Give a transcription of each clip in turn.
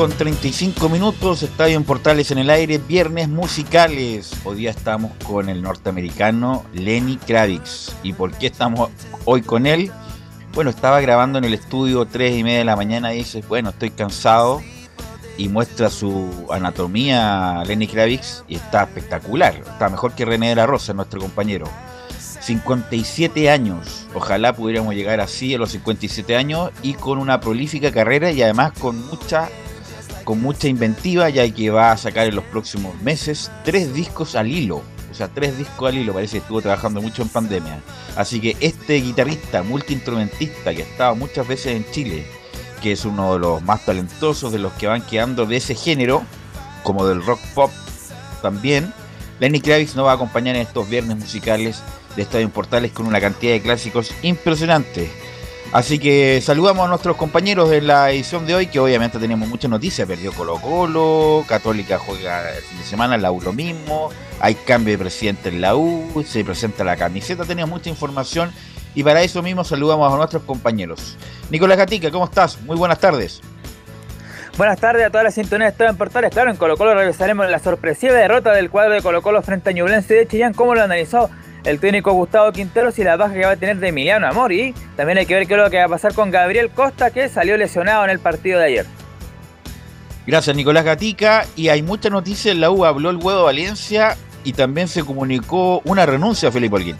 Con 35 minutos, Estadio en Portales en el aire, viernes musicales. Hoy día estamos con el norteamericano Lenny Kravitz. ¿Y por qué estamos hoy con él? Bueno, estaba grabando en el estudio 3 y media de la mañana y dice, bueno, estoy cansado. Y muestra su anatomía Lenny Kravitz y está espectacular. Está mejor que René de la Rosa, nuestro compañero. 57 años. Ojalá pudiéramos llegar así a los 57 años y con una prolífica carrera y además con mucha con mucha inventiva ya que va a sacar en los próximos meses tres discos al hilo. O sea, tres discos al hilo, parece que estuvo trabajando mucho en pandemia. Así que este guitarrista, multiinstrumentista que ha estado muchas veces en Chile, que es uno de los más talentosos de los que van quedando de ese género, como del rock pop también, Lenny Kravitz nos va a acompañar en estos viernes musicales de Estadio Portales con una cantidad de clásicos impresionante. Así que saludamos a nuestros compañeros de la edición de hoy, que obviamente tenemos muchas noticias. Perdió Colo Colo, Católica juega el fin de semana, la U lo mismo, hay cambio de presidente en la U, se presenta la camiseta, tenemos mucha información y para eso mismo saludamos a nuestros compañeros. Nicolás Gatica, ¿cómo estás? Muy buenas tardes. Buenas tardes a todas las sintonías de en Portales. Claro, en Colo Colo revisaremos la sorpresiva derrota del cuadro de Colo Colo frente a Ñublense de Chillán, cómo lo analizó el técnico Gustavo Quinteros y la baja que va a tener de Emiliano Amor. Y también hay que ver qué es lo que va a pasar con Gabriel Costa, que salió lesionado en el partido de ayer. Gracias, Nicolás Gatica. Y hay mucha noticia en la U. Habló el Huevo Valencia y también se comunicó una renuncia a Felipe Holguín.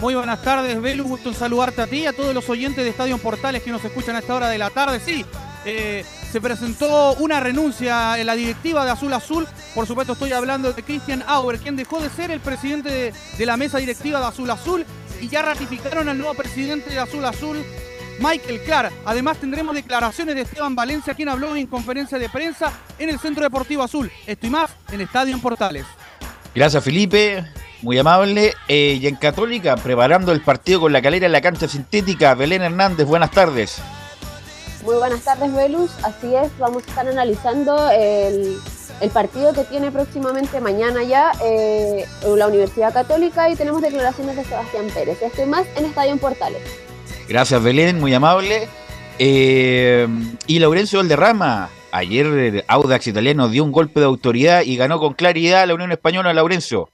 Muy buenas tardes, Belu. Gusto en saludarte a ti y a todos los oyentes de Estadio Portales que nos escuchan a esta hora de la tarde. Sí, eh, se presentó una renuncia en la directiva de Azul Azul. Por supuesto estoy hablando de Christian Auer, quien dejó de ser el presidente de, la mesa directiva de Azul Azul y ya ratificaron al nuevo presidente de Azul Azul, Michael Clark. Además tendremos declaraciones de Esteban Valencia, quien habló en conferencia de prensa en el Centro Deportivo Azul. Esto y más en Estadio en Portales. Gracias Felipe, muy amable. Eh, y en Católica, preparando el partido con la calera en la cancha sintética, Belén Hernández, buenas tardes. Muy buenas tardes, Velus. Así es, vamos a estar analizando el, partido que tiene próximamente mañana ya eh, la Universidad Católica y tenemos declaraciones de Sebastián Pérez. Estoy más en Estadio en Portales. Gracias, Belén, muy amable. Eh, y Laurencio Valderrama, ayer Audax Italiano dio un golpe de autoridad y ganó con claridad la Unión Española, Laurencio.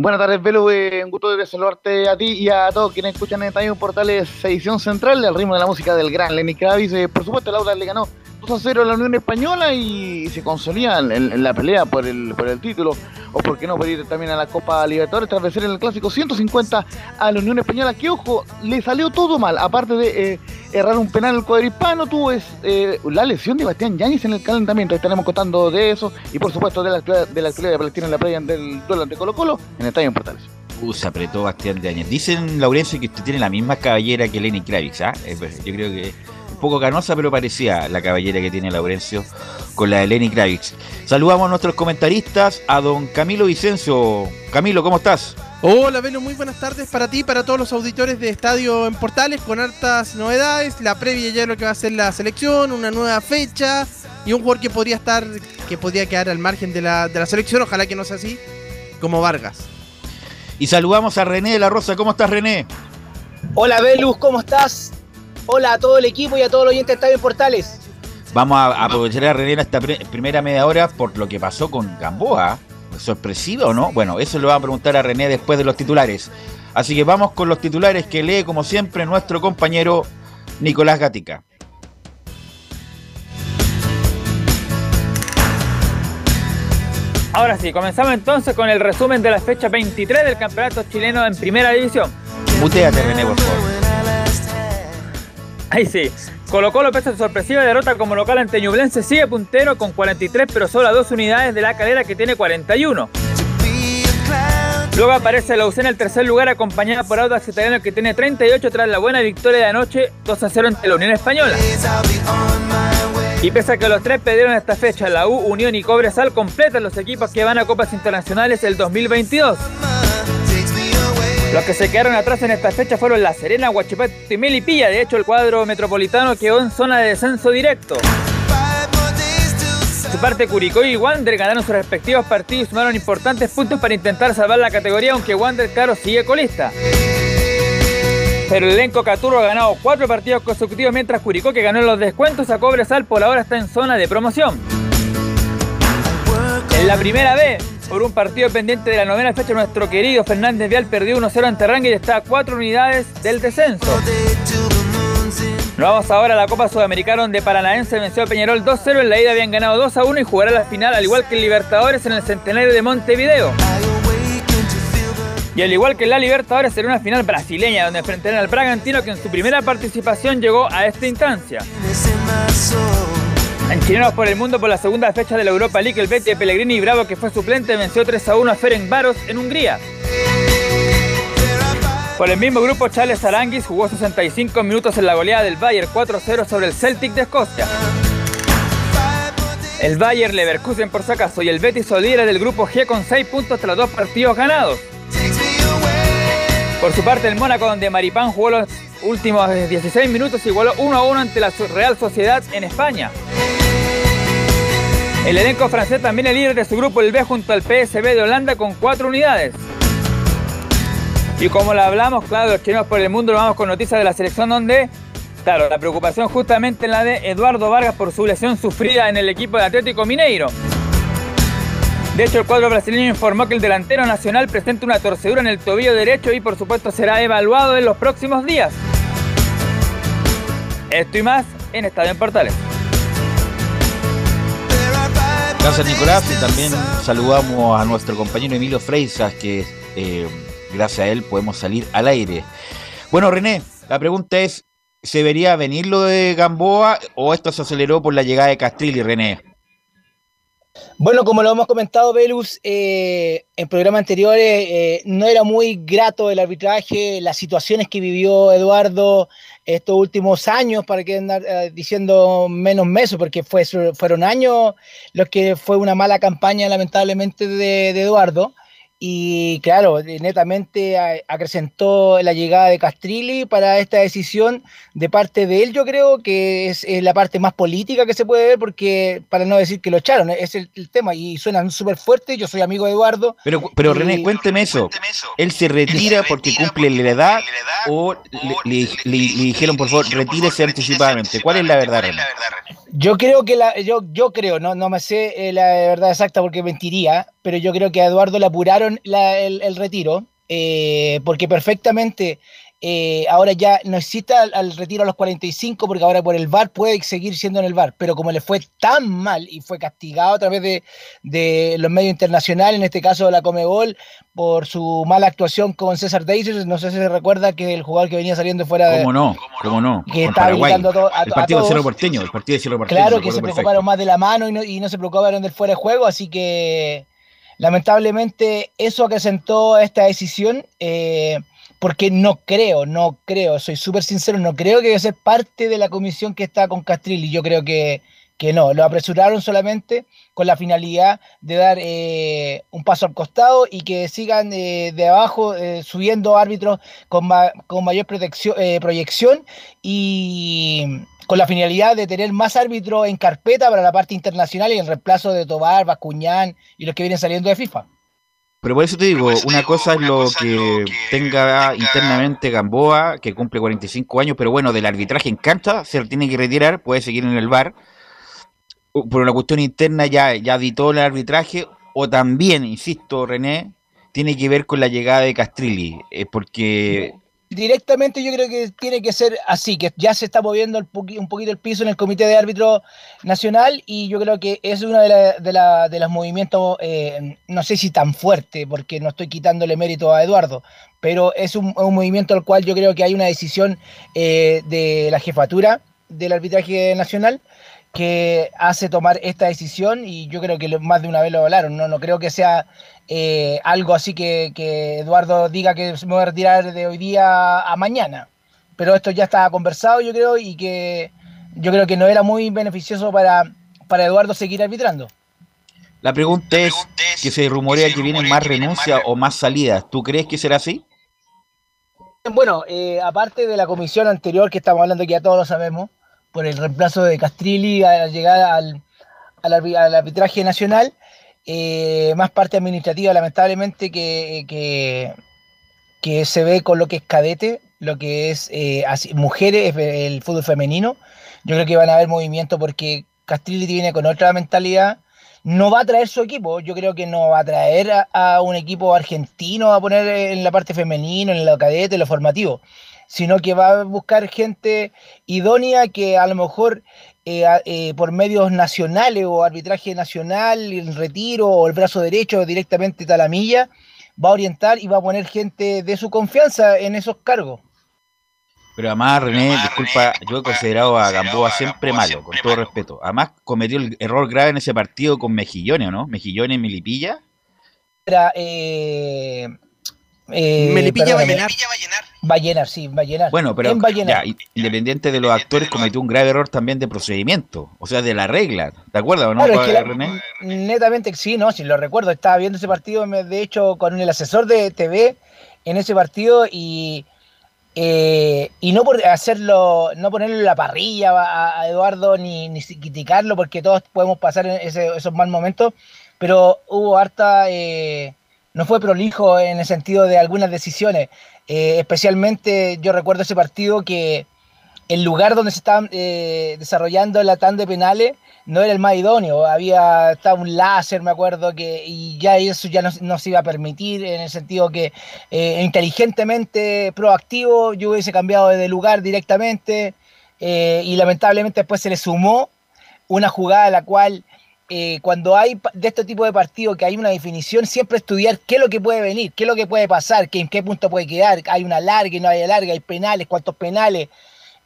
Buenas tardes, Velo. Eh, un gusto de saludarte a ti y a todos quienes escuchan en Estadio Portales edición central al ritmo de la música del gran Lenny Kravitz. Eh, por supuesto, el Audax le ganó 2 a 0 a la Unión Española y se consolida en, la pelea por el, por el título, o por qué no, por ir también a la Copa Libertadores tras vencer en el Clásico 150 a la Unión Española, que ojo, le salió todo mal, aparte de eh, errar un penal el cuadrispano, tuvo eh, la lesión de Bastián Yáñez en el calentamiento, estaremos contando de eso, y por supuesto de la, de la actualidad de Palestina en la playa del duelo ante Colo Colo en el Estadio en Portales. Uh, se apretó Bastián Yáñez. Dicen, Laurencio, que usted tiene la misma caballera que Lenny Kravitz, ¿ah? Yo creo que poco canosa, pero parecía la caballera que tiene Laurencio con la de Lenny Kravitz. Saludamos a nuestros comentaristas, a don Camilo Vicencio. Camilo, ¿cómo estás? Hola, Velo, muy buenas tardes para ti, para todos los auditores de Estadio en Portales, con hartas novedades, la previa ya de lo que va a ser la selección, una nueva fecha y un jugador que podría estar, que podría quedar al margen de la, de la selección, ojalá que no sea así, como Vargas. Y saludamos a René de la Rosa, ¿cómo estás René? Hola Velus, ¿cómo estás? Hola a todo el equipo y a todos los oyentes de Estadio Portales. Vamos a aprovechar a René esta primera media hora por lo que pasó con Gamboa. ¿Sorpresivo o no? Bueno, eso lo vamos a preguntar a René después de los titulares. Así que vamos con los titulares que lee, como siempre, nuestro compañero Nicolás Gatica. Ahora sí, comenzamos entonces con el resumen de la fecha 23 del campeonato chileno en primera división. Muteate, René, por favor. Ahí sí. Colo Colo, pese a su sorpresiva derrota como local ante Ñublense, sigue puntero con 43, pero solo a dos unidades de la calera que tiene 41. Luego aparece la UC en el tercer lugar, acompañada por Audax Italiano que tiene 38 tras la buena victoria de anoche 2 a 0 ante la Unión Española. Y pese a que los tres perdieron esta fecha, la U, Unión y Cobresal completan los equipos que van a Copas Internacionales el 2022. Los que se quedaron atrás en esta fecha fueron La Serena, Huachipato y Melipilla. De hecho, el cuadro metropolitano quedó en zona de descenso directo. su parte, Curicó y Wander ganaron sus respectivos partidos y sumaron importantes puntos para intentar salvar la categoría, aunque Wander, claro, sigue colista. Pero el elenco Caturro ha ganado cuatro partidos consecutivos, mientras Curicó, que ganó los descuentos a Cobresal, por ahora está en zona de promoción. En la primera vez, por un partido pendiente de la novena fecha, nuestro querido Fernández Vial perdió 1-0 ante Rangel y está a 4 unidades del descenso. Nos vamos ahora a la Copa Sudamericana donde Paranaense venció a Peñarol 2-0. En la ida habían ganado 2-1 y jugará la final al igual que el Libertadores en el Centenario de Montevideo. Y al igual que la Libertadores será una final brasileña donde enfrentarán al Bragantino que en su primera participación llegó a esta instancia. En Chilenos por el Mundo por la segunda fecha de la Europa League, el de Pellegrini Bravo, que fue suplente, venció 3 a 1 a Ferencváros en Hungría. Por el mismo grupo, Charles Aranguis jugó 65 minutos en la goleada del Bayern 4-0 sobre el Celtic de Escocia. El Bayern Leverkusen por si acaso y el Betis son del grupo G con 6 puntos tras dos partidos ganados. Por su parte, el Mónaco, donde Maripán jugó los últimos 16 minutos, igualó 1 1 ante la Real Sociedad en España. El elenco francés también es líder de su grupo, el B, junto al PSB de Holanda con cuatro unidades. Y como lo hablamos, claro, los chilenos por el mundo, lo vamos con noticias de la selección donde, claro, la preocupación justamente en la de Eduardo Vargas por su lesión sufrida en el equipo de Atlético Mineiro. De hecho, el cuadro brasileño informó que el delantero nacional presenta una torcedura en el tobillo derecho y por supuesto será evaluado en los próximos días. Esto y más en Estadio en Portales. Gracias Nicolás y también saludamos a nuestro compañero Emilio Freisas que eh, gracias a él podemos salir al aire. Bueno René, la pregunta es, ¿se vería venir lo de Gamboa o esto se aceleró por la llegada de Castrilli, René? Bueno, como lo hemos comentado, Velus, eh, en programas anteriores eh, no era muy grato el arbitraje, las situaciones que vivió Eduardo estos últimos años, para que andar eh, diciendo menos meses, porque fue, fueron años los que fue una mala campaña, lamentablemente, de Eduardo. Y claro, netamente acrecentó la llegada de Castrilli para esta decisión de parte de él. Yo creo que es, la parte más política que se puede ver, porque para no decir que lo echaron, es el, tema y suenan súper fuerte. Yo soy amigo de Eduardo. Pero, pero René, cuénteme eso. ¿Él se retira porque cumple la edad o le, dijeron, por favor, retírese anticipadamente? ¿Cuál es la verdad, René? Yo creo que la, yo, yo creo, no, no me sé eh, la verdad exacta porque mentiría, pero yo creo que a Eduardo le apuraron el, retiro, eh, porque perfectamente eh, ahora ya no existe al, retiro a los 45 porque ahora por el VAR puede seguir siendo en el VAR, pero como le fue tan mal y fue castigado a través de, los medios internacionales, en este caso la Comebol, por su mala actuación con César Deisers, no sé si se recuerda que el jugador que venía saliendo fuera de... ¿Cómo no? ¿Cómo no? Que estaba todo, a, el partido de Cerro Porteño, el partido de Cerro Porteño. Claro, que se preocuparon más de la mano y no, y no se preocuparon del fuera de juego, así que lamentablemente eso acrecentó esta decisión. Eh, porque no creo, no creo, soy súper sincero, no creo que debe ser parte de la comisión que está con Castrilli. Yo creo que, que no, lo apresuraron solamente con la finalidad de dar eh, un paso al costado y que sigan eh, de abajo eh, subiendo árbitros con, con mayor protección, proyección y con la finalidad de tener más árbitros en carpeta para la parte internacional y el reemplazo de Tobar, Bascuñán y los que vienen saliendo de FIFA. Pero por eso te digo, una cosa es lo que, tenga internamente Gamboa, que cumple 45 años, pero bueno, del arbitraje en cancha se tiene que retirar, puede seguir en el bar. Por una cuestión interna ya, ya editó el arbitraje, o también, insisto, René, tiene que ver con la llegada de Castrilli, eh, porque directamente yo creo que tiene que ser así, que ya se está moviendo un poquito el piso en el Comité de Árbitro Nacional y yo creo que es uno de, de, los movimientos, eh, no sé si tan fuerte, porque no estoy quitándole mérito a Eduardo, pero es un, movimiento al cual yo creo que hay una decisión eh, de la jefatura del arbitraje nacional que hace tomar esta decisión y yo creo que más de una vez lo hablaron, no, no creo que sea eh, algo así que, Eduardo diga que se me va a retirar de hoy día a mañana. Pero esto ya está conversado, yo creo, y que yo creo que no era muy beneficioso para, para Eduardo seguir arbitrando. La pregunta, es, que se rumorea que, vienen más renuncias o más salidas. ¿Tú crees que será así? Bueno, eh, aparte de la comisión anterior que estamos hablando, que ya todos lo sabemos, por el reemplazo de Castrilli a llegar al, al arbitraje nacional, eh, más parte administrativa, lamentablemente, que, que, se ve con lo que es cadete, lo que es eh, mujeres, el fútbol femenino. Yo creo que van a haber movimiento porque Castrilli viene con otra mentalidad. No va a traer su equipo, yo creo que no va a traer a, un equipo argentino a poner en la parte femenino, en lo cadete, en lo formativo, sino que va a buscar gente idónea que a lo mejor eh, eh, por medios nacionales o arbitraje nacional, el retiro o el brazo derecho directamente Talamilla, va a orientar y va a poner gente de su confianza en esos cargos. Pero además, René, disculpa, yo he considerado a Gamboa siempre malo, con todo respeto. Además, cometió el error grave en ese partido con Mejillones, ¿no? Mejillones y Milipilla. Era, eh, eh, Melipilla va a llenar. Va a llenar, sí, va a llenar. Bueno, pero independiente de los actores, cometió un grave error también de procedimiento, o sea, de la regla. ¿Te acuerdas o no, René? Netamente, sí, no, sí, lo recuerdo. Estaba viendo ese partido, de hecho, con el asesor de TV en ese partido y. Eh, y no por hacerlo, no ponerle la parrilla a, Eduardo ni, ni, criticarlo, porque todos podemos pasar en esos mal momentos, pero hubo harta eh, no fue prolijo en el sentido de algunas decisiones. Eh, especialmente yo recuerdo ese partido que el lugar donde se estaba eh, desarrollando la tanda de penales no era el más idóneo. Había estaba un láser, me acuerdo, que y ya eso ya no, se iba a permitir en el sentido que eh, inteligentemente proactivo yo hubiese cambiado de lugar directamente y lamentablemente después se le sumó una jugada a la cual eh, cuando hay de este tipo de partidos que hay una definición, siempre estudiar qué es lo que puede venir, qué es lo que puede pasar, qué, en qué punto puede quedar, hay una larga no hay larga, hay penales, cuántos penales.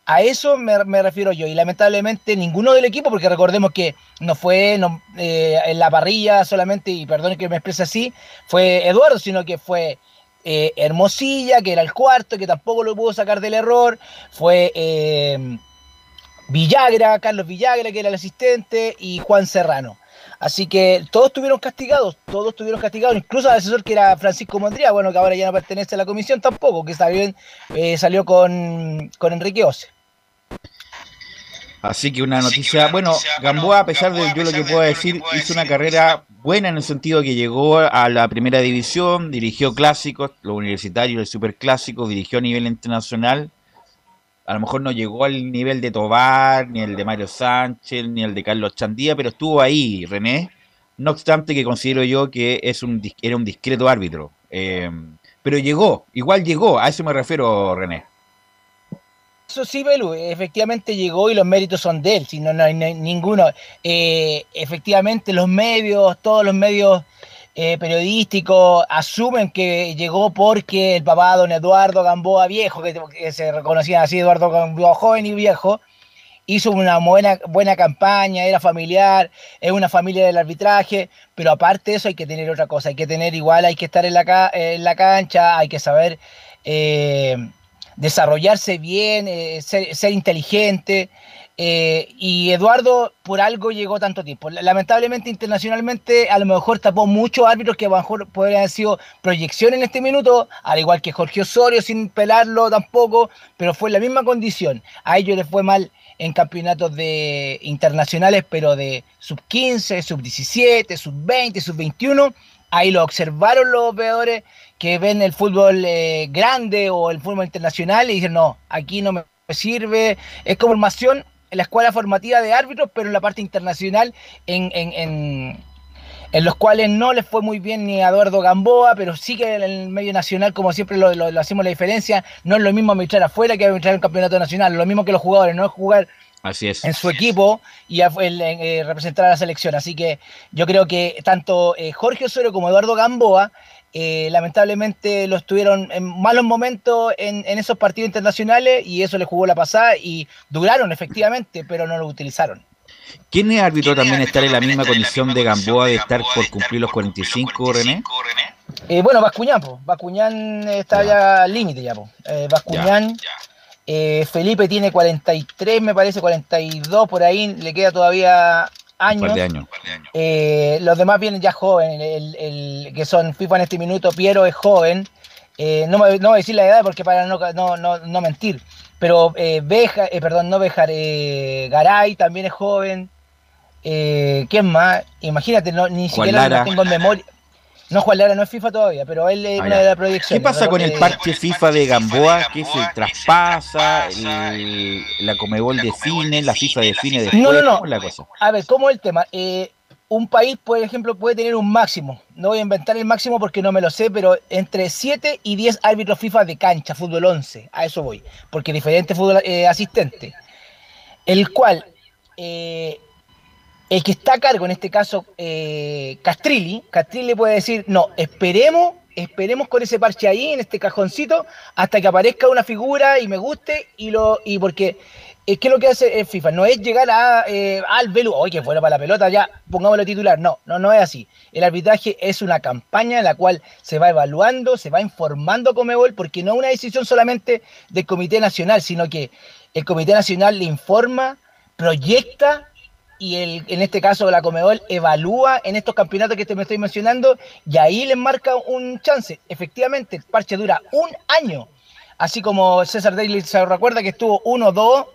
A eso me, refiero yo. Y lamentablemente ninguno del equipo, porque recordemos que no fue eh, en la parrilla solamente, y perdone que me exprese así, fue Eduardo, sino que fue eh, Hermosilla, que era el cuarto, que tampoco lo pudo sacar del error, fue Villagra, Carlos Villagra, que era el asistente, y Juan Serrano. Así que todos estuvieron castigados, todos estuvieron castigados, incluso el asesor que era Francisco Mondría, bueno, que ahora ya no pertenece a la comisión tampoco, que salió, eh, salió con, Enrique Ose. Así que una noticia, bueno, Gamboa, a pesar de yo lo que puedo decir, hizo una carrera buena en el sentido que llegó a la primera división, dirigió clásicos, los universitarios, el superclásico, dirigió a nivel internacional, a lo mejor no llegó al nivel de Tobar, ni el de Mario Sánchez, ni el de Carlos Chandía, pero estuvo ahí, René. No obstante que considero yo que es un, era un discreto árbitro. Eh, pero llegó, igual llegó, a eso me refiero, René. Eso sí, Belu, efectivamente llegó y los méritos son de él, si no, no hay no hay ninguno. Eh, efectivamente, los medios, todos los medios eh, periodísticos asumen que llegó porque el papá, don Eduardo Gamboa Viejo, que, se reconocía así, Eduardo Gamboa joven y viejo, hizo una buena, buena campaña, era familiar, es una familia del arbitraje, pero aparte de eso hay que tener otra cosa, hay que tener igual, hay que estar en la, ca- en la cancha, hay que saber eh, desarrollarse bien, eh, ser inteligente. Eh, y Eduardo por algo llegó tanto tiempo. Lamentablemente internacionalmente a lo mejor tapó muchos árbitros que a lo mejor podrían haber sido proyección en este minuto, al igual que Jorge Osorio sin pelarlo tampoco, pero fue la misma condición. A ellos les fue mal en campeonatos de internacionales, pero de sub 15, sub 17, sub 20, sub 21. Ahí lo observaron los veedores que ven el fútbol eh, grande o el fútbol internacional y dicen, no, aquí no me sirve. Es como formación en la escuela formativa de árbitros, pero en la parte internacional, en, en, en, en los cuales no les fue muy bien ni a Eduardo Gamboa, pero sí que en el medio nacional, como siempre lo, lo- lo hacemos la diferencia, no es lo mismo arbitrar afuera que arbitrar en el campeonato nacional, lo mismo que los jugadores, no es jugar Así es. en su equipo y a- el- eh, representar a la selección. Así que yo creo que tanto eh, Jorge Osorio como Eduardo Gamboa eh, lamentablemente lo estuvieron en malos momentos en, en esos partidos internacionales y eso les jugó la pasada y duraron efectivamente, pero no lo utilizaron. ¿Quién es árbitro también estar en la misma condición de Gamboa de estar por cumplir los 45, René? Eh, bueno, Bascuñán, pues. Bascuñán está ya al límite ya, pues. Eh, Bascuñán, eh, Felipe tiene 43, me parece, 42 por ahí, le queda todavía Un años. par de años. Eh, los demás vienen ya jóvenes, el, el- que son FIFA en este minuto, Piero es joven. Eh, no, me, no voy a decir la edad porque para no, no, no, no mentir. Pero eh, Beja, perdón, no Bejar, Garay también es joven. ¿Quién más? Imagínate, no, ni siquiera Lara. tengo en memoria. No, Juan Lara no es FIFA todavía, pero él es Ah, una ya. de las proyecciones. ¿Qué pasa con el parche FIFA de Gamboa que se traspasa, el- la Comebol define, la FIFA define después? No, no, no. A ver, ¿cómo es el tema? Eh, un país, por ejemplo, puede tener un máximo. No voy a inventar el máximo porque no me lo sé, pero entre 7 y 10 árbitros FIFA de cancha, fútbol 11. A eso voy. Porque diferente fútbol eh, asistente. El cual, eh, el que está a cargo, en este caso, eh, Castrilli, Castrilli puede decir, no, esperemos, esperemos con ese parche ahí, en este cajoncito, hasta que aparezca una figura y me guste, y lo y porque es que lo que hace el FIFA no es llegar a eh, al velo, oye, bueno para la pelota, ya pongámoslo titular. No, no, no es así. El arbitraje es una campaña en la cual se va evaluando, se va informando Comebol, porque no es una decisión solamente del Comité Nacional, sino que el Comité Nacional le informa, proyecta y el, en este caso la Comebol evalúa en estos campeonatos que te me estoy mencionando y ahí les marca un chance. Efectivamente, el parche dura un año. Así como César Daly se recuerda que estuvo uno, dos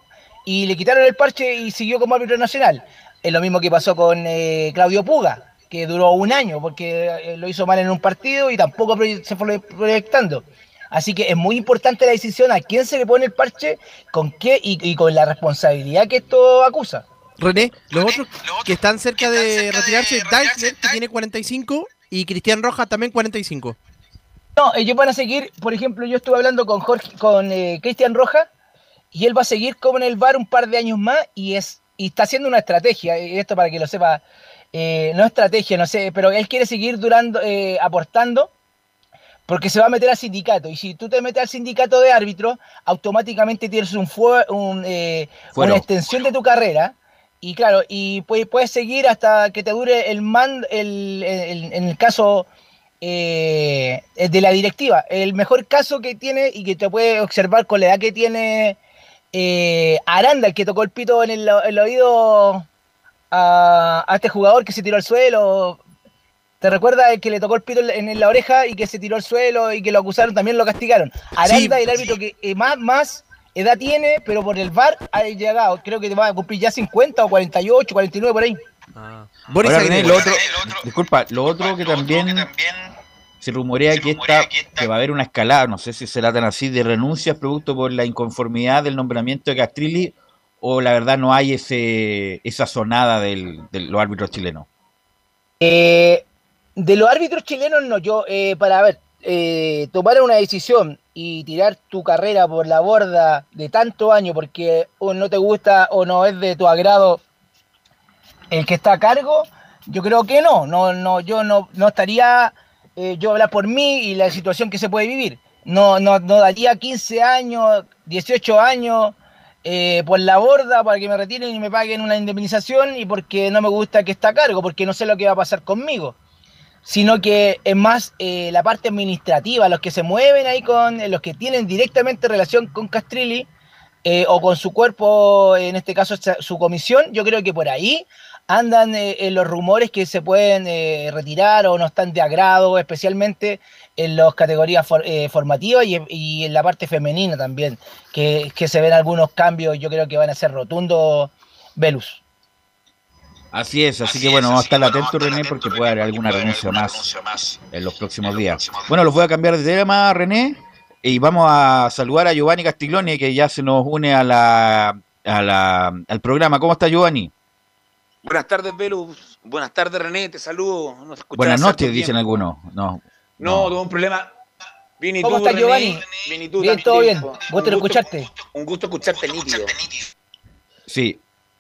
y le quitaron el parche y siguió como árbitro nacional. Es lo mismo que pasó con eh, Claudio Puga, que duró un año porque eh, lo hizo mal en un partido y tampoco se fue proyectando. Así que es muy importante la decisión a quién se le pone el parche, con qué y con la responsabilidad que esto acusa. René, los otros que están cerca de retirarse, Deichler, que tiene 45, y Cristian Rojas también 45. No, ellos van a seguir, por ejemplo, yo estuve hablando con Jorge, con eh, Cristian Rojas, y él va a seguir como en el bar un par de años más, y es, y está haciendo una estrategia, y esto para que lo sepa, eh, no estrategia, no sé, pero él quiere seguir durando, eh, aportando, porque se va a meter al sindicato, y si tú te metes al sindicato de árbitros, automáticamente tienes un, fue, un eh, una extensión de tu carrera, y claro, y puedes, puedes seguir hasta que te dure el man, el, el- en el caso eh, de la directiva. El mejor caso que tiene y que te puede observar con la edad que tiene eh, Aranda, el que tocó el pito en el, el oído a, a este jugador que se tiró al suelo. ¿Te recuerdas el que le tocó el pito en, en la oreja y que se tiró al suelo y que lo acusaron, también lo castigaron? Aranda, Sí. el árbitro que eh, más, más edad tiene, pero por el VAR ha llegado, creo que va a cumplir ya 50 o 48, 49 por ahí. Boris Ahora, lo otro, disculpa, lo otro que también se rumorea que, esta, que va a haber una escalada, no sé si será tan así, de renuncias producto por la inconformidad del nombramiento de Castrilli o la verdad no hay ese esa sonada del, de los árbitros chilenos. Eh, de los árbitros chilenos, no, yo, eh, para ver, eh, tomar una decisión y tirar tu carrera por la borda de tanto año porque o no te gusta o no es de tu agrado el que está a cargo, yo creo que no, no, no yo no, no estaría, eh, yo hablar por mí y la situación que se puede vivir. No, no, no daría 15 años, 18 años eh, por la borda para que me retiren y me paguen una indemnización y porque no me gusta que está a cargo, porque no sé lo que va a pasar conmigo sino que es más eh, la parte administrativa, los que se mueven ahí con, los que tienen directamente relación con Castrilli eh, o con su cuerpo, en este caso su comisión, yo creo que por ahí andan eh, los rumores que se pueden retirar o no están de agrado, especialmente en las categorías formativas y, en la parte femenina también, que, que se ven algunos cambios, yo creo que van a ser rotundos, Velus. Así es, así, que bueno, vamos a estar atentos, René, porque puede haber alguna renuncia más en los próximos días. Bueno, los voy a cambiar de tema, René, y vamos a saludar a Giovanni Castiglione, que ya se nos une a la, a la, al programa. ¿Cómo está, Giovanni? Buenas tardes, Velus. Buenas tardes, René, te saludo. Buenas noches, dicen algunos. No, no, tuve un problema. Bien, ¿Cómo estás, Giovanni? Bien, bien todo bien. Gusto de escucharte. Un gusto escucharte nítido. Sí,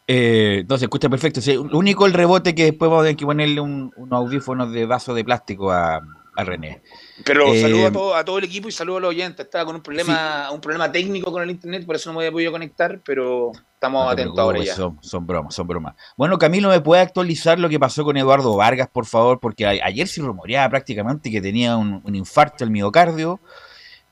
eh, no se escucha perfecto. lo único el rebote que después vamos a tener que ponerle un, unos audífonos de vaso de plástico a, René. Pero eh, saludo a todo, el equipo y saludo a los oyentes. Estaba con un problema, un problema técnico con el internet, por eso no me había podido conectar, pero estamos atentos ahora ya. Son, bromas, son bromas. Bueno, Camilo, ¿me puede actualizar lo que pasó con Eduardo Vargas, por favor? Porque ayer se rumoreaba prácticamente que tenía un, infarto al miocardio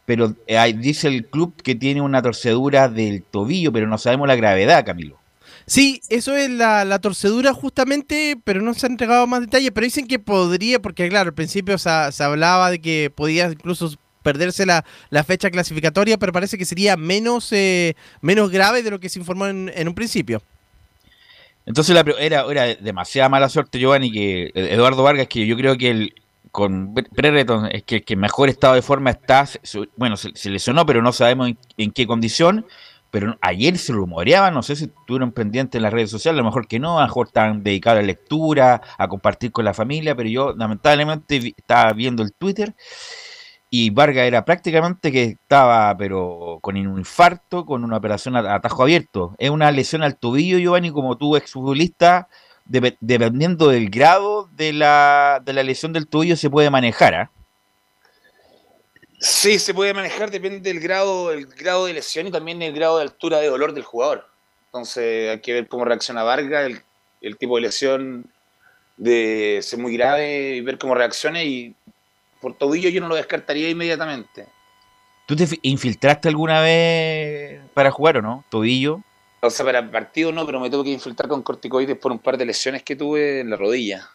pero eh, dice el club que tiene una torcedura del tobillo, pero no sabemos la gravedad, Camilo. Sí, eso es la, torcedura justamente, pero no se han entregado más detalles, pero dicen que podría, porque claro, al principio se, hablaba de que podía incluso perderse la, fecha clasificatoria, pero parece que sería menos, eh, menos grave de lo que se informó en, un principio. Entonces la, era, era demasiada mala suerte, Giovanni, que Eduardo Vargas, que yo creo que el, con Brereton es que, que mejor estado de forma está, bueno, se, se lesionó, pero no sabemos en qué condición, pero ayer se rumoreaba, no sé si estuvieron pendientes en las redes sociales, a lo mejor que no, a lo mejor estaban dedicados a la lectura, a compartir con la familia, pero yo lamentablemente estaba viendo el Twitter y Vargas era prácticamente que estaba, pero con un infarto, con una operación a atajo abierto. Es una lesión al tobillo, Giovanni, como tú, exfutbolista, dependiendo del grado de la, de la lesión del tobillo, se puede manejar, ¿ah? Sí, se puede manejar, depende del grado, el grado de lesión y también el grado de altura de dolor del jugador. Entonces hay que ver cómo reacciona Vargas, el, tipo de lesión de ser muy grave y ver cómo reacciona y por tobillo yo no lo descartaría inmediatamente. ¿Tú te infiltraste alguna vez para jugar o no? ¿Tobillo? O sea, para partido no, pero me tuve que infiltrar con corticoides por un par de lesiones que tuve en la rodilla.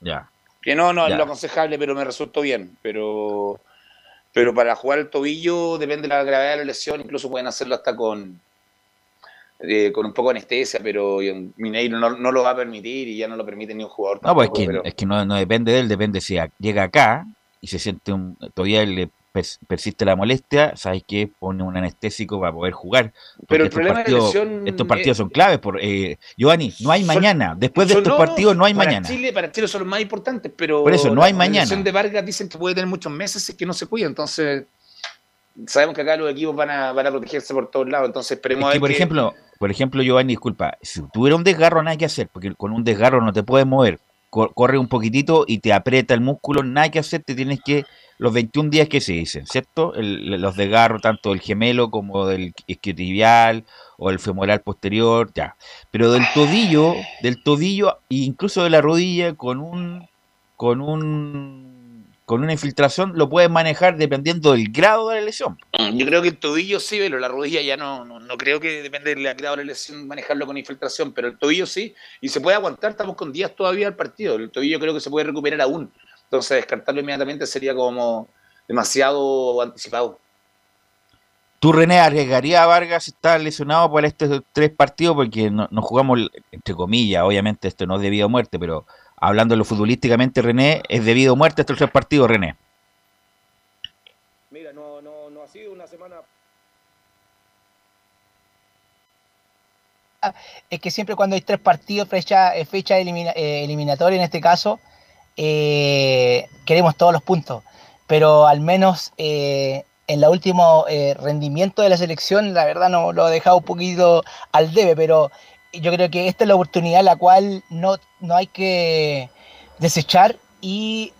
Ya. Que no, no es lo aconsejable, pero me resultó bien. Pero pero para jugar el tobillo depende de la gravedad de la lesión, incluso pueden hacerlo hasta con, eh, con un poco de anestesia, pero Mineiro no, no, lo va a permitir y ya no lo permite ni un jugador. no, pues es que, no, depende de él, depende si llega acá y se siente un, todavía le persiste la molestia, sabes que pone un anestésico para poder jugar. Pero el problema partidos, de Estos partidos son claves. Por, eh, Giovanni, no hay mañana. Después de estos partidos no hay para mañana. Chile, para Chile son los más importantes, pero. Por eso, no hay mañana. La lesión de Vargas dicen que puede tener muchos meses y que no se cuida. Entonces, sabemos que acá los equipos van a, van a protegerse por todos lados. Entonces, esperemos por ejemplo, por ejemplo, Giovanni, disculpa, si tuviera un desgarro, nada que hacer, porque con un desgarro no te puedes mover. Corre un poquitito y te aprieta el músculo, nada que hacer, te tienes que los 21 días que se dicen, ¿cierto? los desgarros tanto del gemelo como del isquiotibial o el femoral posterior, ya. Pero del tobillo, del tobillo e incluso de la rodilla con un con un con una infiltración lo puedes manejar dependiendo del grado de la lesión. Mm, yo creo que el tobillo sí, pero la rodilla ya no, no, creo que depende del grado de la lesión manejarlo con infiltración, pero el tobillo sí, y se puede aguantar, estamos con días todavía al partido, el tobillo creo que se puede recuperar aún. Entonces descartarlo inmediatamente sería como demasiado anticipado. ¿Tú, René, arriesgaría a Vargas estar lesionado por estos tres partidos? Porque no, jugamos, entre comillas, obviamente esto no es debido a muerte, pero hablándolo futbolísticamente, René, ¿es debido a muerte estos tres partidos, René? Mira, no, no, no ha sido una semana es que siempre cuando hay tres partidos, fecha, fecha eh, eliminatoria en este caso, eh, queremos todos los puntos. pero al menos eh, en el último eh, rendimiento de la selección, la verdad no lo ha dejado un poquito al debe, pero yo creo que esta es la oportunidad la cual no, no hay que desechar y,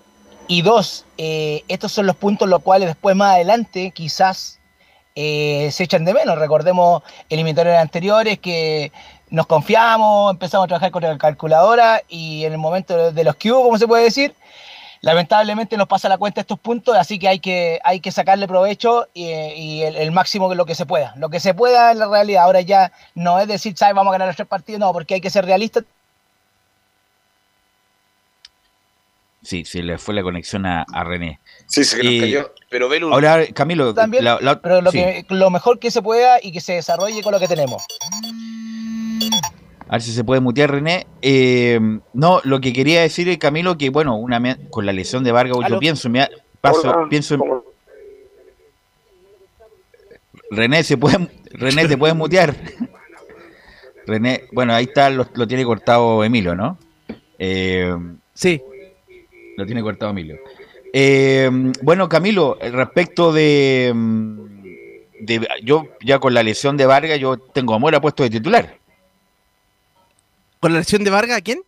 y dos, estos son los puntos los cuales después más adelante quizás se echan de menos. Recordemos eliminatorios anteriores que nos confiamos, empezamos a trabajar con la calculadora y en el momento de los que hubo, como se puede decir, lamentablemente nos pasa la cuenta estos puntos, así que hay que, hay que sacarle provecho y, y el, el, máximo que lo que se pueda. Lo que se pueda en la realidad. Ahora ya no es decir, ¿sabes? Vamos a ganar los tres partidos, no, porque hay que ser realistas. Sí, se le fue la conexión a, a René. Sí, se nos Y- cayó. Pero Velu, Ahora, Camilo, También, la- la- pero lo, sí. que, lo mejor que se pueda y que se desarrolle con lo que tenemos. A ver si se puede mutear René. Eh, no, lo que quería decir es, Camilo, que bueno, una me- con la lesión de Vargas, yo pienso, me paso, pienso en- René, se puede, René, te puedes mutear. René, bueno, ahí está, lo, lo tiene cortado Emilio, ¿no? Eh, Sí. lo tiene cortado Emilio. Eh, bueno, Camilo, respecto de, de- Yo ya con la lesión de Vargas, yo tengo a Mora puesto de titular. ¿Con la lesión de Vargas a quién?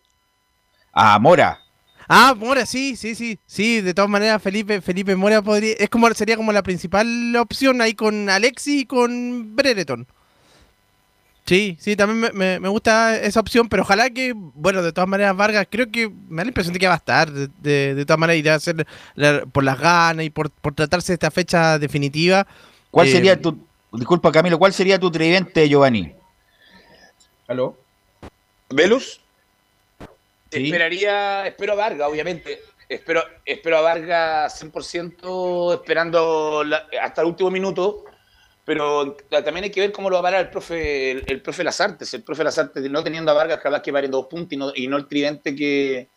A Mora. Ah, Mora, sí, sí, sí. Sí, de todas maneras, Felipe, Felipe Mora podría. Es como sería como la principal opción ahí con Alexi y con Brereton. Sí, sí, también me, me- me gusta esa opción, pero ojalá que, bueno, de todas maneras, Vargas, creo que me da la impresión de que va a estar. De, de- de todas maneras, irá a hacer la- por las ganas y por, por tratarse de esta fecha definitiva. ¿Cuál Eh, sería tu. Disculpa, Camilo, ¿cuál sería tu tridente, Giovanni? ¿Aló? Velus. Sí. Esperaría, espero a Vargas, obviamente. Espero, espero a Vargas 100% esperando la- hasta el último minuto. Pero también hay que ver cómo lo va a parar el profe, el, el profe Lazartes. El profe Lazartes, no teniendo a Vargas, capaz que pare en dos puntos y no, y no el tridente que,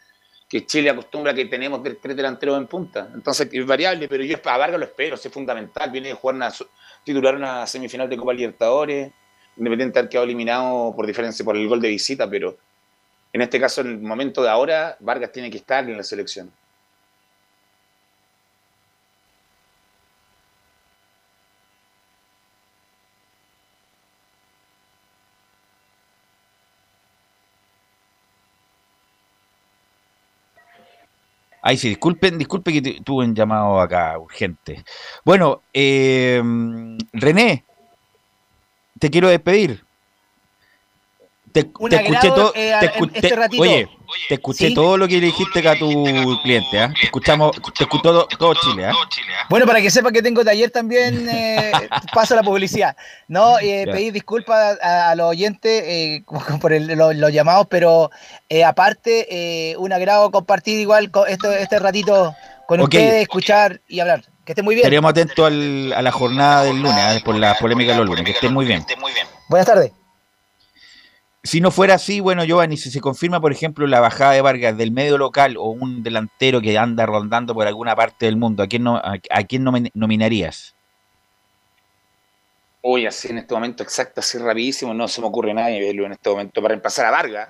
que Chile acostumbra que tenemos de tres delanteros en punta. Entonces es variable, pero yo a Vargas lo espero, es fundamental. Viene de jugar una su- titular una semifinal de Copa Libertadores, independiente de haber quedado eliminado por diferencia por el gol de visita, pero en este caso, en el momento de ahora, Vargas tiene que estar en la selección. Ay, sí, disculpen, disculpe que tu- tuve un llamado acá urgente. Bueno, eh, René, te quiero despedir. Te, Un te escuché todo. eh, te en escu- este te- ratito. oye, te escuché Sí. todo lo que le dijiste acá a tu cliente, ¿ah? Te escuchamos, te escuchó todo, todo Chile, ¿ah? Bueno, para que sepa que tengo taller también, eh, paso la publicidad. No, eh, pedir disculpas a, a los oyentes eh, por el- lo- los llamados, pero eh, aparte, eh, un agrado compartir igual co- esto, este ratito con Ok. ustedes, escuchar y hablar. Que estén muy bien. Estaremos atentos al- a la jornada del lunes, ¿ah? por la polémica de los lunes. Que estén muy bien. Buenas tardes. Si no fuera así, bueno, Giovanni, si se confirma, por ejemplo, la bajada de Vargas del medio local o un delantero que anda rondando por alguna parte del mundo, ¿a quién, no, a, a quién nomin- nominarías? Hoy, así en este momento exacto, así rapidísimo, no se me ocurre nadie verlo en este momento para reemplazar a Vargas.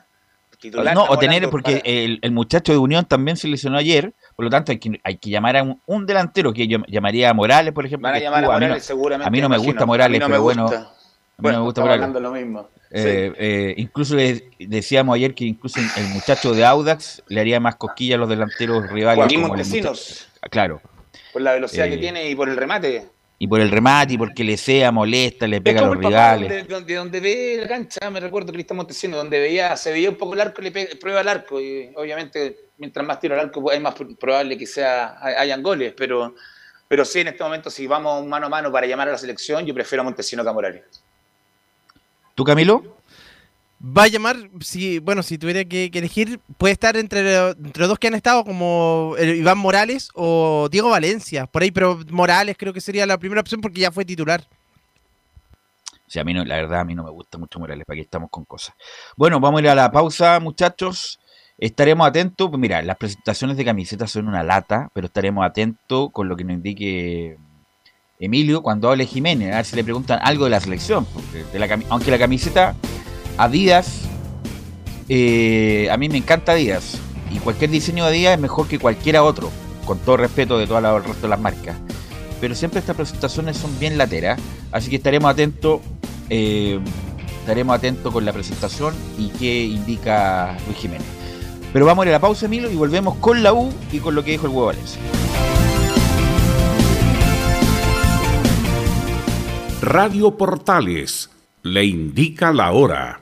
Titular, no, o tener, porque para- el, el muchacho de Unión también se lesionó ayer, por lo tanto hay que, hay que llamar a un, un delantero, que yo llamaría a Morales, por ejemplo. Van a llamar a estuvo, mí no- Morales seguramente. a mí no me gusta Morales, A no pero me bueno, a mí no me gusta Morales. hablando lo mismo. Eh, eh, incluso le decíamos ayer que incluso el muchacho de Audax le haría más cosquillas a los delanteros rivales. Joaquín Montesinos, Claro. por la velocidad Eh, que tiene y por el remate. Y por el remate, y porque le sea, molesta, le pega a los el rivales. donde, donde, donde ve la cancha, me recuerdo Cristian Montesinos, donde veía, se veía un poco el arco, le pega- prueba el arco. Y obviamente, mientras más tiro al arco, es más probable que sea hay- hayan goles. Pero, pero sí, en este momento, si vamos mano a mano para llamar a la selección, yo prefiero a Montesinos que a Morales. ¿Tú, Camilo? Va a llamar, si, bueno, si tuviera que, elegir, puede estar entre, entre dos que han estado, como eh, Iván Morales o Diego Valencia, por ahí, pero Morales creo que sería la primera opción porque ya fue titular. Sea, a mí no, la verdad, a mí no me gusta mucho Morales, para que estamos con cosas. Bueno, vamos a ir a la pausa, muchachos. Estaremos atentos. Pues mira, las presentaciones de camisetas son una lata, pero estaremos atentos con lo que nos indique Emilio cuando hable Jiménez. A ver si le preguntan algo de la selección. cami- aunque la camiseta Adidas, eh, a mí me encanta Adidas. Y cualquier diseño de Adidas es mejor que cualquiera otro. con todo respeto de todo el resto de las marcas. Pero siempre estas presentaciones son bien lateras, así que estaremos atentos. Eh, estaremos atentos con la presentación y qué indica Luis Jiménez. Pero vamos a ir a la pausa, Milo, y volvemos con la U y con lo que dijo el huevo Valencia. Radio Portales le indica la hora.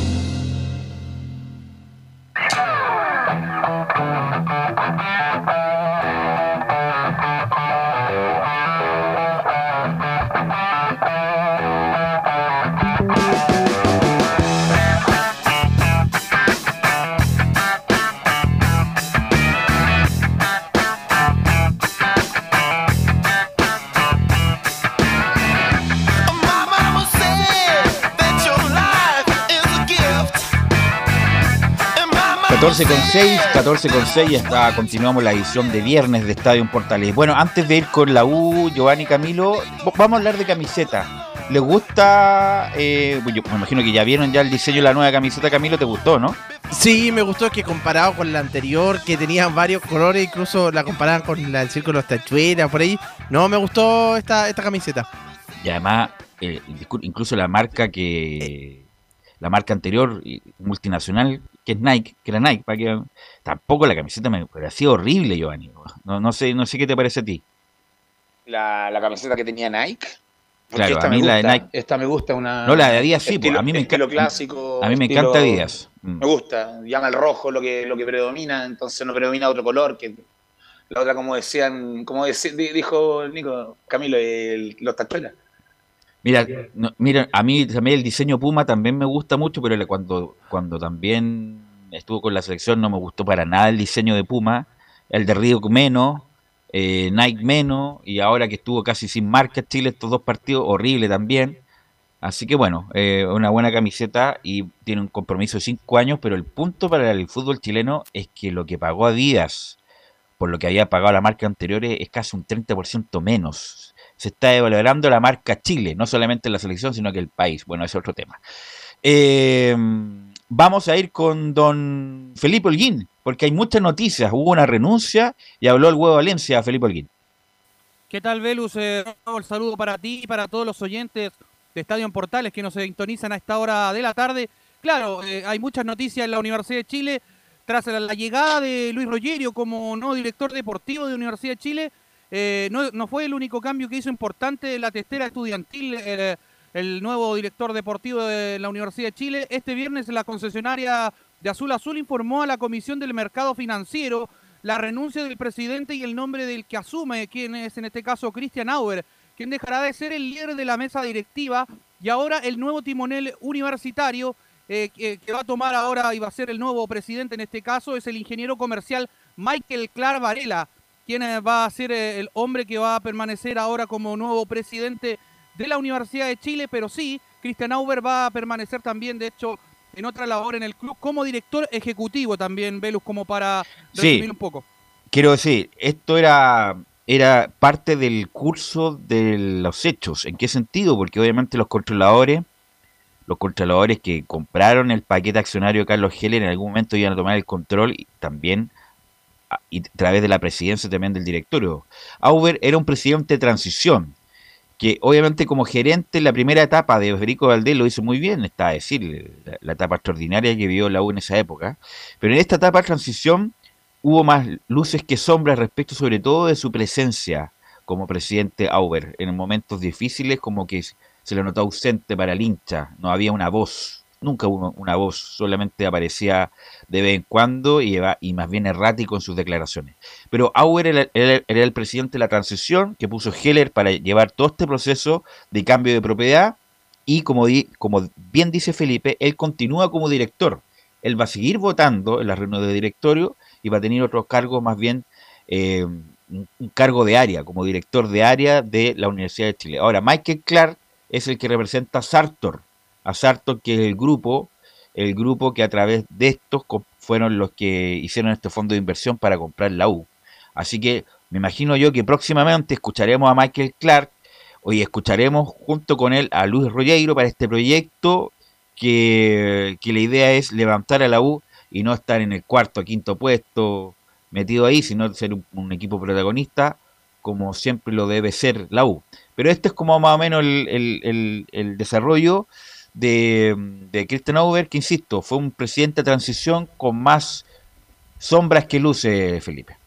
14 con 6, 14 con 6, está, continuamos la edición de viernes de Estadio Portales. Bueno, antes de ir con la U, Giovanni Camilo, vamos a hablar de camiseta. ¿Les gusta? eh, pues yo me imagino que ya vieron ya el diseño de la nueva camiseta, Camilo, ¿te gustó, no? Sí, me gustó que comparado con la anterior, que tenía varios colores, incluso la comparaban con la del Círculo de las Tachuelas, por ahí. No, me gustó esta, esta camiseta. Y además, eh, incluso la marca que. La marca anterior, y multinacional, que es Nike, que era Nike, para que, tampoco la camiseta me parecía horrible, Giovanni. No, no, sé, no sé qué te parece a ti. La, la camiseta que tenía Nike. Porque Claro, esta a mí me la de gusta, Nike- Esta me gusta una. No, la de Adidas sí, estilo- pues, a mí me encanta- clásico. a mí me estilo- encanta Adidas. Mm. Me gusta. Llama el rojo lo que, lo que predomina, entonces no predomina otro color. que La otra, como decían, como dijo Nico Camilo, el- los tachuelas. Mira, no, mira, a mí también el diseño Puma también me gusta mucho, pero cuando, cuando también estuvo con la selección no me gustó para nada el diseño de Puma, el de Río menos, eh, Nike menos, y ahora que estuvo casi sin marca Chile estos dos partidos, horrible también. Así que bueno, eh, una buena camiseta y tiene un compromiso de cinco años, pero el punto para el fútbol chileno es que lo que pagó Adidas por lo que había pagado la marca anterior es casi un 30% menos. Se está devalorando la marca Chile, no solamente la selección, sino que el país. Bueno, es otro tema. Eh, vamos a ir con don Felipe Holguín, porque hay muchas noticias. Hubo una renuncia y habló el huevo Valencia a Felipe Holguín. ¿Qué tal, Velus? Eh, el saludo para ti y para todos los oyentes de Estadio en Portales que nos sintonizan a esta hora de la tarde. Claro, eh, hay muchas noticias en la Universidad de Chile. Tras la, la llegada de Luis Rogerio como nuevo director deportivo de Universidad de Chile, eh, no, fue el único cambio que hizo importante la testera estudiantil, el, nuevo director deportivo de la Universidad de Chile. Este viernes la concesionaria de Azul Azul informó a la Comisión del Mercado Financiero la renuncia del presidente y el nombre del que asume, quien es en este caso Christian Auer, quien dejará de ser el líder de la mesa directiva y ahora el nuevo timonel universitario eh, que, que va a tomar ahora y va a ser el nuevo presidente en este caso es el ingeniero comercial Michael Clark Varela, quien eh, va a ser eh, el hombre que va a permanecer ahora como nuevo presidente de la Universidad de Chile, pero sí, Christian Auer va a permanecer también, de hecho, en otra labor en el club como director ejecutivo también, Velus, como para Sí. resumir un poco. Quiero decir, esto era, era parte del curso de los hechos. ¿En qué sentido? Porque obviamente los controladores, los controladores que compraron el paquete accionario de Carlos Heller en algún momento iban a tomar el control y también y a través de la presidencia también del directorio. Auber era un presidente de transición que obviamente como gerente en la primera etapa de Federico Valdés lo hizo muy bien, está a decir, la, la etapa extraordinaria que vivió la U en esa época, pero en esta etapa de transición hubo más luces que sombras respecto sobre todo de su presencia como presidente Auber. En momentos difíciles como que se le notó ausente para el hincha, no había una voz, nunca hubo una voz, solamente aparecía de vez en cuando y, eva- y más bien errático en sus declaraciones. Pero Auer era, era- el presidente de la transición que puso Heller para llevar todo este proceso de cambio de propiedad y como, di- como bien dice Felipe, él continúa como director. Él va a seguir votando en la reunión de directorio y va a tener otros cargos más bien, eh, un cargo de área, como director de área de la Universidad de Chile. Ahora, Michael Clark es el que representa a Sartor, a Sartor que el grupo, el grupo que a través de estos fueron los que hicieron este fondo de inversión para comprar la U. Así que me imagino yo que próximamente escucharemos a Michael Clark Hoy escucharemos junto con él a Luis Rogueiro para este proyecto que, que la idea es levantar a la U y no estar en el cuarto, quinto puesto metido ahí, sino ser un, equipo protagonista como siempre lo debe ser la U. Pero este es como más o menos el- el- el desarrollo de, de Christian Auber, que insisto, fue un presidente de transición con más sombras que luces, Felipe.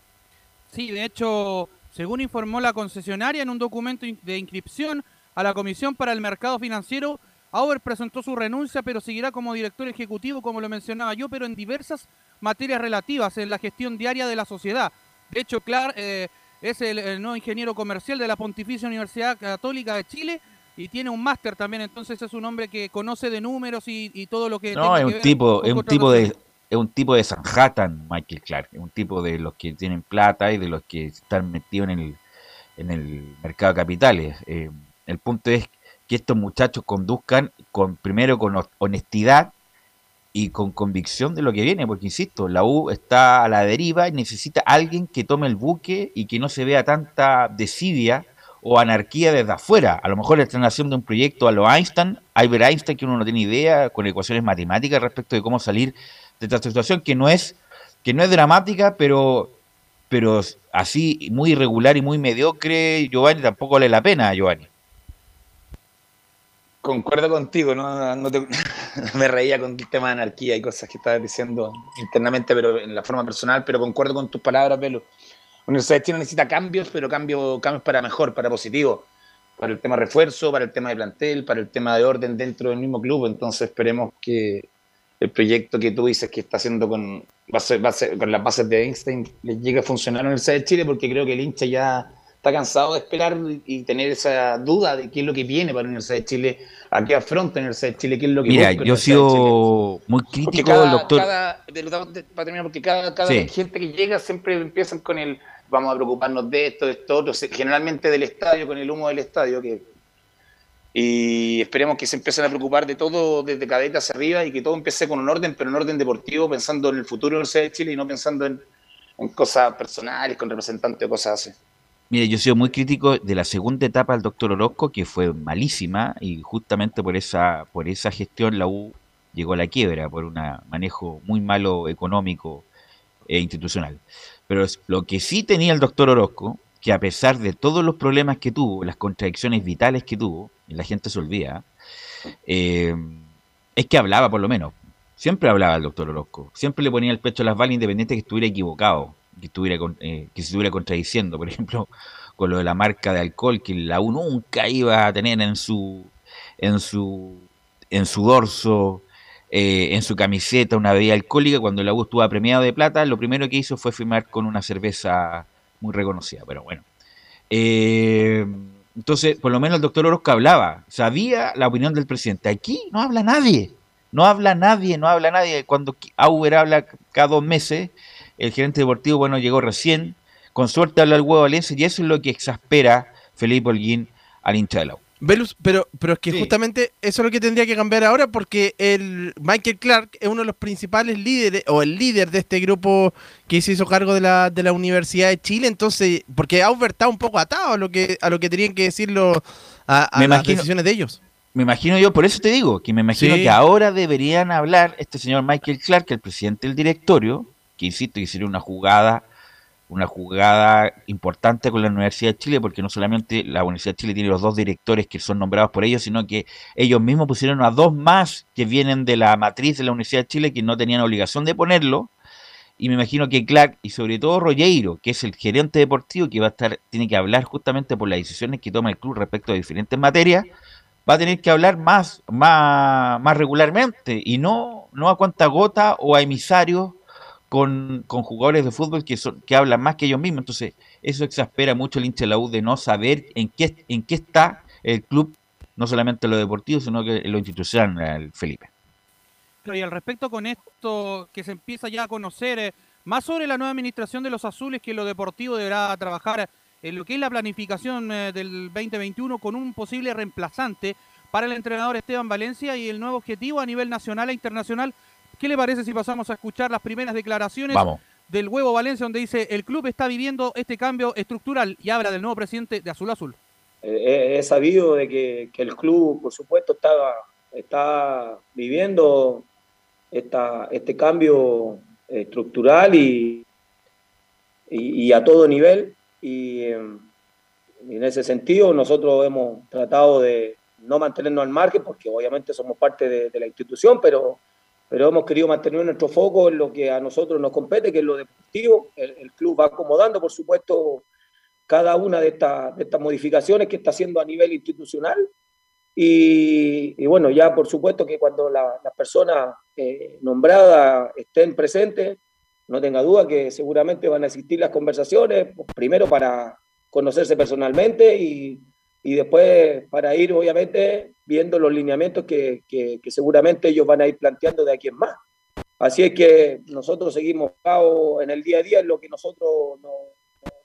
Sí, de hecho, según informó la concesionaria en un documento de inscripción a la Comisión para el Mercado Financiero, Auer presentó su renuncia, pero seguirá como director ejecutivo, como lo mencionaba yo, pero en diversas materias relativas en la gestión diaria de la sociedad. De hecho, Clark eh, es el, el nuevo ingeniero comercial de la Pontificia Universidad Católica de Chile y tiene un máster también, entonces es un hombre que conoce de números y, y todo lo que No, es un tipo, es un tipo de, es un tipo de Sanhattan, Michael Clark, es un tipo de los que tienen plata y de los que están metidos en el, en el mercado de capitales. Eh, el punto es que estos muchachos conduzcan con primero con hon- honestidad y con convicción de lo que viene, porque insisto, la U está a la deriva y necesita alguien que tome el buque y que no se vea tanta desidia o anarquía desde afuera. A lo mejor están haciendo un proyecto a lo Einstein, Albert Einstein, que uno no tiene idea, con ecuaciones matemáticas respecto de cómo salir de esta situación, que no es, que no es dramática, pero, pero así muy irregular y muy mediocre, Giovanni, tampoco vale la pena, Giovanni. Concuerdo contigo, no, no te- me reía con el tema de anarquía y cosas que estabas diciendo internamente, pero en la forma personal, pero concuerdo con tus palabras, Velo. Universidad de Chile necesita cambios, pero cambios, cambios para mejor, para positivo, para el tema refuerzo, para el tema de plantel, para el tema de orden dentro del mismo club. Entonces esperemos que el proyecto que tú dices que está haciendo con, base- base- con las bases de Einstein les llegue a funcionar a la Universidad de Chile, porque creo que el hincha ya está cansado de esperar y, tener esa duda de qué es lo que viene para la Universidad de Chile, a qué afronta la Universidad de Chile, qué es lo que Mira, yo he sido muy crítico cada, doctor. cada- para terminar, porque cada, cada Sí. gente que llega siempre empiezan con el vamos a preocuparnos de esto, de esto, generalmente del estadio, con el humo del estadio, y esperemos que se empiecen a preocupar de todo desde cadete hacia arriba y que todo empiece con un orden, pero un orden deportivo, pensando en el futuro de la Universidad de Chile y no pensando en, en cosas personales, con representantes o cosas así. Mire, yo he sido muy crítico de la segunda etapa del doctor Orozco, que fue malísima, y justamente por esa, por esa gestión la U llegó a la quiebra, por un manejo muy malo económico e institucional. Pero lo que sí tenía el doctor Orozco, que a pesar de todos los problemas que tuvo, las contradicciones vitales que tuvo, y la gente se olvida, eh, es que hablaba por lo menos. Siempre hablaba el doctor Orozco. Siempre le ponía el pecho a las balas independiente que estuviera equivocado, que, estuviera con- eh, que se estuviera contradiciendo. Por ejemplo, con lo de la marca de alcohol que la U nunca iba a tener en su, en su, en su dorso, eh, en su camiseta una bebida alcohólica. Cuando la U estuvo premiado de plata, lo primero que hizo fue firmar con una cerveza muy reconocida. Pero bueno. Eh, entonces, por lo menos el doctor Orozco hablaba, sabía la opinión del presidente. Aquí no habla nadie, no habla nadie, no habla nadie. Cuando Auber habla cada dos meses, el gerente deportivo, bueno, llegó recién, con suerte habla el huevo Valencia, y eso es lo que exaspera Felipe Holguín al hincha de la. Velus, pero, pero es que Sí. justamente eso es lo que tendría que cambiar ahora porque el Michael Clark es uno de los principales líderes o el líder de este grupo que se hizo cargo de la, de la Universidad de Chile, entonces, porque Auber está un poco atado a lo que, a lo que tenían que decirlo a, a Me las imagino- decisiones de ellos. Me imagino yo, por eso te digo, que me imagino Sí. que ahora deberían hablar este señor Michael Clark, el presidente del directorio, que insisto que sería una jugada, una jugada importante con la Universidad de Chile, porque no solamente la Universidad de Chile tiene los dos directores que son nombrados por ellos, sino que ellos mismos pusieron a dos más que vienen de la matriz de la Universidad de Chile que no tenían obligación de ponerlo. Y me imagino que Clark y sobre todo Rogueiro, que es el gerente deportivo que va a estar, tiene que hablar justamente por las decisiones que toma el club respecto a diferentes materias, va a tener que hablar más, más, más regularmente y no, no a cuenta gota o a emisarios con, jugadores de fútbol que, son, que hablan más que ellos mismos. Entonces, eso exaspera mucho el hincha de la U de no saber en qué, en qué está el club, no solamente en lo deportivo, sino que lo institucional, Felipe. Y al respecto con esto que se empieza ya a conocer eh, más sobre la nueva administración de los azules, que lo deportivo deberá trabajar en lo que es la planificación eh, del 2021 con un posible reemplazante para el entrenador Esteban Valencia y el nuevo objetivo a nivel nacional e internacional. ¿Qué le parece si pasamos a escuchar las primeras declaraciones Vamos. del Huevo Valencia, donde dice el club está viviendo este cambio estructural y habla del nuevo presidente de Azul Azul? Eh, he sabido de que, que el club, por supuesto, está, está viviendo esta, este cambio estructural y, y, y a todo nivel. Y, eh, y en ese sentido nosotros hemos tratado de no mantenernos al margen, porque obviamente somos parte de, de la institución, pero, pero hemos querido mantener nuestro foco en lo que a nosotros nos compete, que es lo deportivo. El, el club va acomodando, por supuesto, cada una de, estas de estas modificaciones que está haciendo a nivel institucional. Y, y bueno, ya por supuesto que cuando la- las personas eh, nombradas estén presentes, no tenga duda que seguramente van a existir las conversaciones, primero para conocerse personalmente y, y después para ir obviamente viendo los lineamientos que, que- que seguramente ellos van a ir planteando de aquí en más. Así es que nosotros seguimos en el día a día en lo que nosotros nos,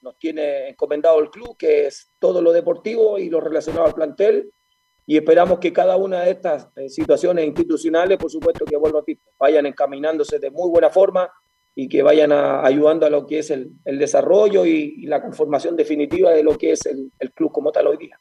nos tiene encomendado el club, que es todo lo deportivo y lo relacionado al plantel. Y esperamos que cada una de estas eh, situaciones institucionales, por supuesto que vuelvo a ti, vayan encaminándose de muy buena forma y que vayan a- ayudando a lo que es el, el desarrollo y, y la conformación definitiva de lo que es el, el club como tal hoy día.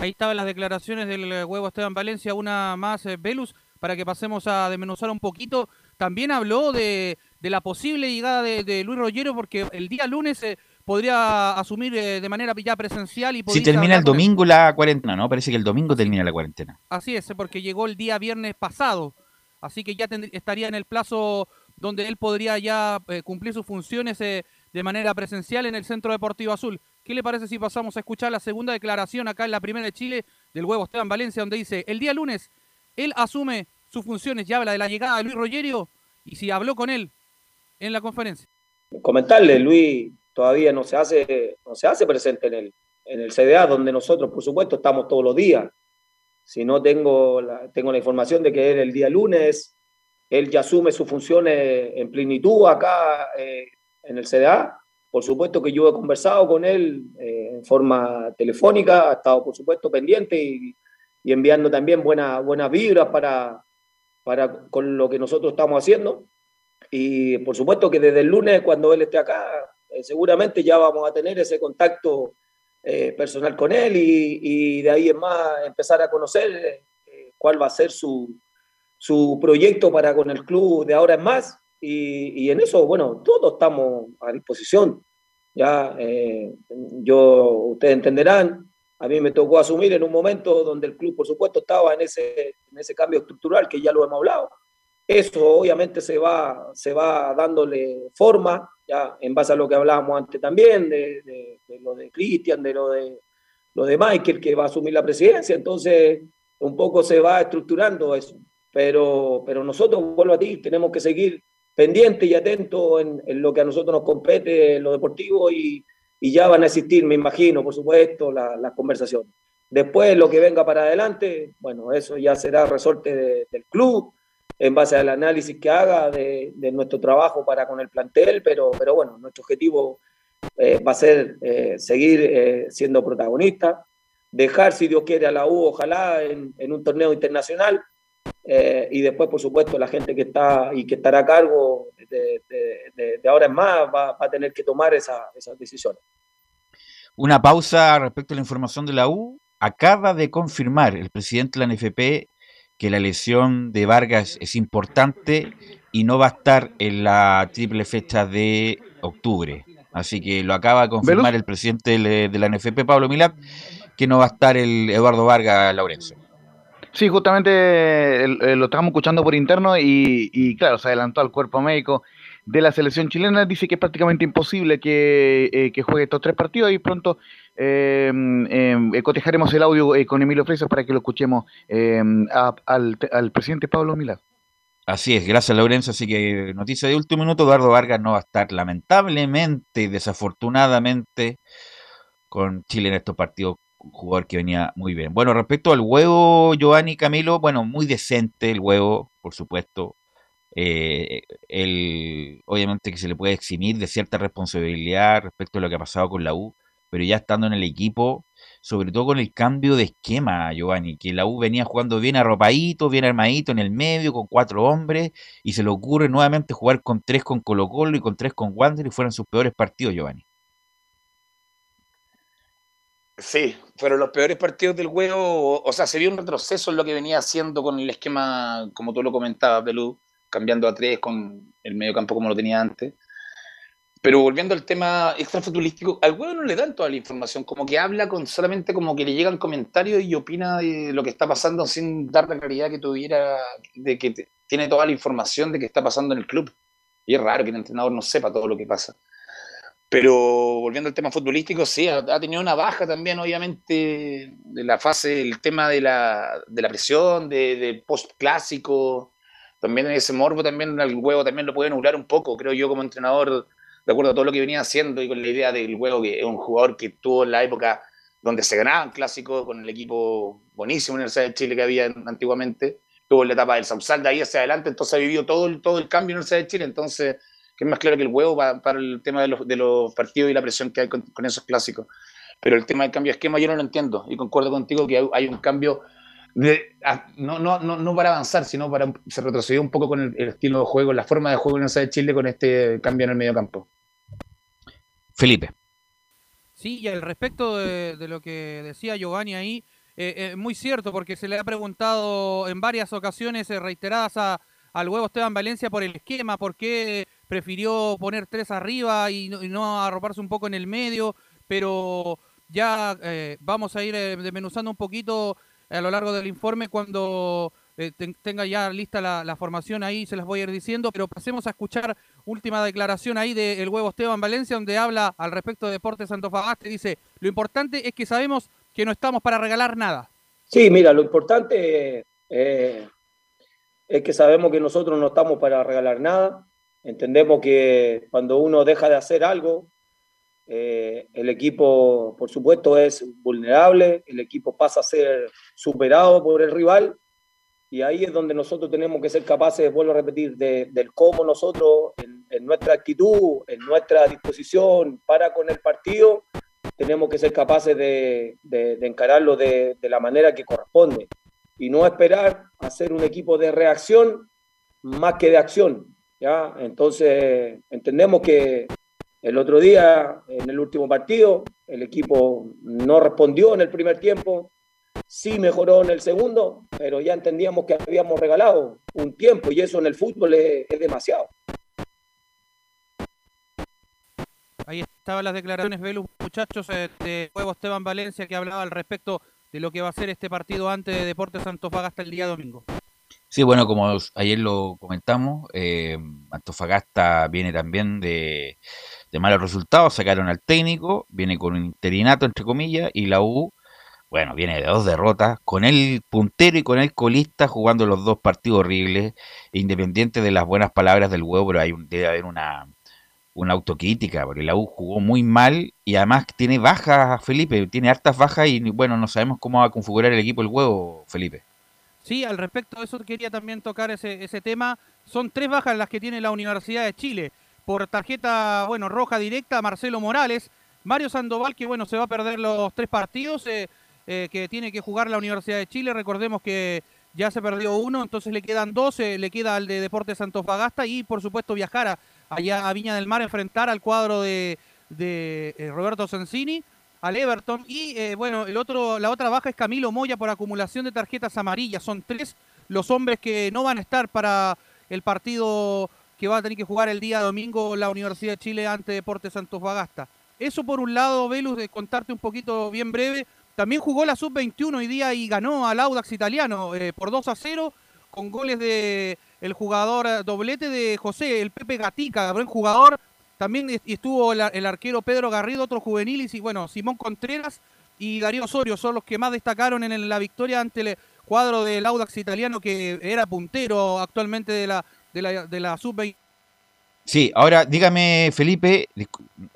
Ahí estaban las declaraciones del eh, huevo Esteban Valencia, una más, eh, Velus, para que pasemos a desmenuzar un poquito. También habló de, de la posible llegada de, de Luis Rollero, porque el día lunes eh, podría asumir eh, de manera ya presencial y Si termina el domingo la cuarentena, ¿no? Parece que el domingo termina la cuarentena. Así es, porque llegó el día viernes pasado, así que ya estaría en el plazo donde él podría ya eh, cumplir sus funciones eh, de manera presencial en el Centro Deportivo Azul. ¿Qué le parece si pasamos a escuchar la segunda declaración acá en la primera de Chile del huevo Esteban Valencia, donde dice, el día lunes él asume sus funciones y habla de la llegada de Luis Rogerio y si habló con él en la conferencia. comentarle, Luis todavía no se hace, no se hace presente en el, en el CDA, donde nosotros, por supuesto, estamos todos los días. Si no tengo la, tengo la información de que él el día lunes, él ya asume sus funciones en plenitud acá eh, en el CDA. Por supuesto que yo he conversado con él eh, en forma telefónica, ha estado, por supuesto, pendiente y, enviando también buenas buenas vibras para, para con lo que nosotros estamos haciendo. Y por supuesto que desde el lunes, cuando él esté acá, eh, seguramente ya vamos a tener ese contacto eh, personal con él y, de ahí en más empezar a conocer cuál va a ser su, su proyecto para con el club de ahora en más. Y, y en eso, bueno, todos estamos a disposición. Ya, eh, yo, ustedes entenderán, a mí me tocó asumir en un momento donde el club, por supuesto, estaba en ese, en ese cambio estructural que ya lo hemos hablado. Eso obviamente se va, se va dándole forma, ya en base a lo que hablábamos antes también, de, de- de lo de Cristian, de lo de, lo de Michael, que va a asumir la presidencia. Entonces, un poco se va estructurando eso. Pero, pero nosotros, vuelvo a ti, tenemos que seguir pendientes y atentos en, lo que a nosotros nos compete, en lo deportivo, y, ya van a existir, me imagino, por supuesto, la- las conversaciones. Después, lo que venga para adelante, bueno, eso ya será resorte de- del club, en base al análisis que haga de, nuestro trabajo para con el plantel, pero, pero bueno, nuestro objetivo eh, va a ser eh, seguir eh, siendo protagonista, dejar, si Dios quiere, a la U, ojalá, en un torneo internacional, eh, y después, por supuesto, la gente que está y que estará a cargo de, de- de- de ahora en más va, va a tener que tomar esa- esas decisiones. Una pausa respecto a la información de la U. Acaba de confirmar el presidente de la NFP que la lesión de Vargas es importante y no va a estar en la triple fecha de octubre. Así que lo acaba de confirmar el presidente de la NFP, Pablo Milat, que no va a estar el Eduardo Vargas Laurencio. Sí, justamente eh, lo estábamos escuchando por interno y, y, claro, se adelantó al cuerpo médico de la selección chilena. Dice que es prácticamente imposible que, eh, que juegue estos tres partidos y pronto eh, eh, cotejaremos el audio con Emilio Freitas para que lo escuchemos a- al, al presidente Pablo Milad. Así es, gracias Laurencio. Así que noticia de último minuto, Eduardo Vargas no va a estar lamentablemente, desafortunadamente, con Chile en estos partidos, un jugador que venía muy bien. Bueno, respecto al huevo, Giovanni Camilo, bueno, muy decente el huevo, por supuesto. Eh, el, obviamente que se le puede eximir de cierta responsabilidad respecto a lo que ha pasado con la U, pero ya estando en el equipo, sobre todo con el cambio de esquema, Giovanni, que la U venía jugando bien arropadito, bien armadito en el medio, con cuatro hombres, y se le ocurre nuevamente jugar con tres con Colo Colo y con tres con Wander, y fueron sus peores partidos, Giovanni. Sí, fueron los peores partidos del juego. O sea, se vio un retroceso en lo que venía haciendo con el esquema, como tú lo comentabas, Belú, cambiando a tres con el medio campo como lo tenía antes. Pero volviendo al tema extrafutbolístico, al huevo no le dan toda la información, como que habla con solamente como que le llegan comentarios y opina de lo que está pasando sin dar la claridad que tuviera, de que tiene toda la información de que está pasando en el club. Y es raro que el entrenador no sepa todo lo que pasa. Pero volviendo al tema futbolístico, sí, ha, ha tenido una baja también, obviamente, de la fase, el tema de la, de la presión, de, de post-clásico. También ese morbo, también el huevo también lo puede nublar un poco, creo yo, como entrenador, de acuerdo a todo lo que venía haciendo y con la idea del huevo, que es un jugador que tuvo en la época donde se ganaban clásicos con el equipo buenísimo en Universidad de Chile que había antiguamente. Tuvo la etapa del Sausal de ahí hacia adelante, entonces ha vivido todo todo el cambio en Universidad de Chile. Entonces, que es más claro que el huevo para, para el tema de los, de los partidos y la presión que hay con, con esos clásicos. Pero el tema del cambio de esquema yo no lo entiendo y concuerdo contigo que hay, hay un cambio de, a- no, no, no, no para avanzar, sino para se retrocedió un poco con el, el estilo de juego, la forma de juego en de Chile con este cambio en el medio campo. Felipe. Sí, y al respecto de, de lo que decía Giovanni ahí, eh, eh, muy cierto, porque se le ha preguntado en varias ocasiones eh, reiteradas a, al huevo Esteban Valencia por el esquema, por qué prefirió poner tres arriba y no, y no arroparse un poco en el medio, pero ya eh, vamos a ir eh, desmenuzando un poquito a lo largo del informe cuando eh, ten- tenga ya lista la, la formación ahí, se las voy a ir diciendo, pero pasemos a escuchar última declaración ahí del huevo Esteban Valencia, donde habla al respecto de Deportes Antofagasta y dice, lo importante es que sabemos que no estamos para regalar nada. Sí, mira, lo importante eh, es que sabemos que nosotros no estamos para regalar nada. Entendemos que cuando uno deja de hacer algo, eh, el equipo, por supuesto, es vulnerable, el equipo pasa a ser superado por el rival y ahí es donde nosotros tenemos que ser capaces, vuelvo a repetir, de, del cómo nosotros, en, en nuestra actitud, en nuestra disposición para con el partido, tenemos que ser capaces de, de- de encararlo de, la manera que corresponde y no esperar a ser un equipo de reacción más que de acción. ¿Ya? Entonces, entendemos que el otro día, en el último partido, el equipo no respondió en el primer tiempo, sí mejoró en el segundo, pero ya entendíamos que habíamos regalado un tiempo y eso en el fútbol es, demasiado. Ahí estaban las declaraciones, Velus, muchachos, eh, de juego Esteban Valencia, que hablaba al respecto de lo que va a ser este partido antes de Deportes Antofagasta el día domingo. Sí, bueno, como ayer lo comentamos, eh, Antofagasta viene también de, malos resultados, sacaron al técnico, viene con un interinato, entre comillas, y la U, bueno, viene de dos derrotas, con el puntero y con el colista jugando los dos partidos horribles, independiente de las buenas palabras del huevo, pero hay un- debe haber una, una autocrítica, porque la U jugó muy mal y además tiene bajas, Felipe, tiene hartas bajas y bueno, no sabemos cómo va a configurar el equipo el huevo, Felipe. Sí, al respecto de eso quería también tocar ese, ese tema. Son tres bajas las que tiene la Universidad de Chile. Por tarjeta, bueno, roja directa, Marcelo Morales, Mario Sandoval, que bueno, se va a perder los tres partidos eh, eh, que tiene que jugar la Universidad de Chile. Recordemos que ya se perdió uno, entonces le quedan dos, eh, le queda al de Deportes Antofagasta y por supuesto viajar allá a Viña del Mar, enfrentar al cuadro de, de, Roberto Sensini, al Everton. Y eh, bueno, el otro, la otra baja es Camilo Moya por acumulación de tarjetas amarillas. Son tres los hombres que no van a estar para el partido que va a tener que jugar el día domingo la Universidad de Chile ante Deportes Antofagasta. Eso por un lado, Velus, de contarte un poquito bien breve. También jugó la Sub-21 hoy día y ganó al Audax italiano eh, por 2 a 0 con goles de el jugador doblete de José, el Pepe Gatica, buen jugador. También est- estuvo el, ar- el arquero Pedro Garrido, otro juvenil, y bueno, Simón Contreras y Darío Osorio son los que más destacaron en la victoria ante el cuadro del Audax italiano que era puntero actualmente de la, de la, de la Sub-21. Sí, ahora dígame, Felipe,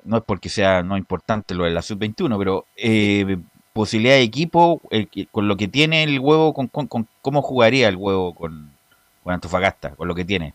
no es porque sea no importante lo de la sub-21, pero eh, posibilidad de equipo, el con lo que tiene el huevo, con, con- con- ¿cómo jugaría el huevo con, con Antofagasta, con lo que tiene?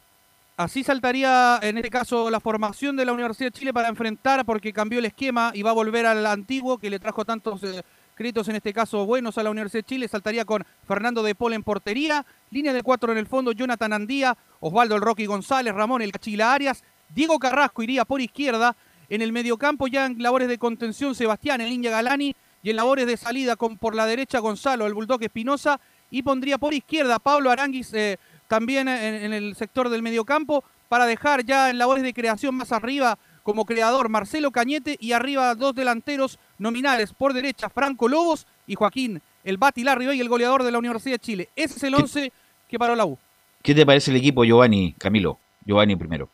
Así saltaría en este caso la formación de la Universidad de Chile para enfrentar, porque cambió el esquema y va a volver al antiguo que le trajo tantos eh, créditos, en este caso buenos a la Universidad de Chile. Saltaría con Fernando de Paul en portería, línea de cuatro en el fondo, Jonathan Andía, Osvaldo el Rocky González, Ramón el Cachila Arias, Diego Carrasco iría por izquierda. En el mediocampo ya en labores de contención Sebastián, el Ninja Galani, y en labores de salida con por la derecha Gonzalo, el Bulldog Espinosa, y pondría por izquierda Pablo Aranguis eh, también en, en el sector del mediocampo para dejar ya en labores de creación más arriba como creador Marcelo Cañete y arriba dos delanteros nominales por derecha Franco Lobos y Joaquín el Bati Larribey, el goleador de la Universidad de Chile. Ese es el 11 que paró la U. ¿Qué te parece el equipo, Giovanni, Camilo? Giovanni primero.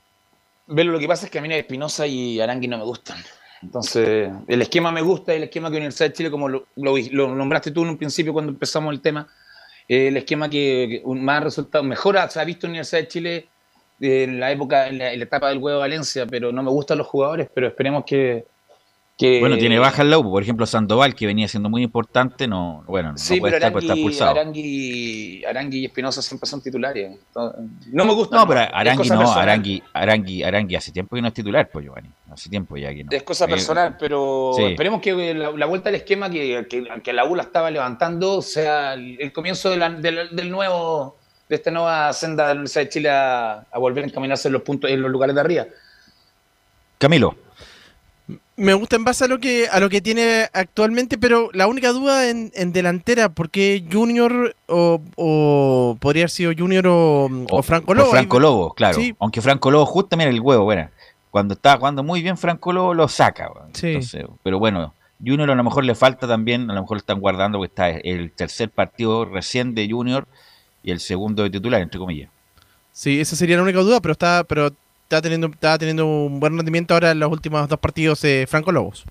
Velo, lo que pasa es que a mí Espinosa y Arangui no me gustan. Entonces, el esquema me gusta, el esquema que Universidad de Chile, como lo, lo- lo nombraste tú en un principio cuando empezamos el tema, el esquema que, más resultado, mejor se ha visto en Universidad de Chile en la época, en la, en la etapa del huevo Valencia, pero no me gustan los jugadores, pero esperemos que... que- Bueno, tiene baja el lobo, por ejemplo, Sandoval, que venía siendo muy importante, no, bueno, no Sí, puede pero estar está Arangui, pulsado. Arangui, Arangui y Espinosa siempre son titulares. No me gusta. No, pero Arangui no. Arangui, Arangui, Arangui hace tiempo que no es titular, pues Giovanni. Hace tiempo ya que no. Es cosa Eh, personal, pero sí. esperemos que la, la vuelta al esquema que, que, que la U la estaba levantando sea el, el comienzo de la- del, del nuevo, de esta nueva senda de la Universidad de Chile a, a volver a encaminarse en los puntos, en los lugares de arriba. Camilo. Me gusta en base a lo que a lo que tiene actualmente, pero la única duda en, en delantera, porque Junior o, o podría haber sido Junior o, o Franco Lobo. Franco Lobo, claro. Sí. Aunque Franco Lobo, justo mira el huevo, bueno. Cuando estaba jugando muy bien Franco Lobo, lo saca. Sí. Entonces, pero bueno, Junior a lo mejor le falta también, a lo mejor lo están guardando porque está el tercer partido recién de Junior y el segundo de titular, entre comillas. Sí, esa sería la única duda, pero está, pero está teniendo, está teniendo un buen rendimiento ahora en los últimos dos partidos eh, Franco Lobos.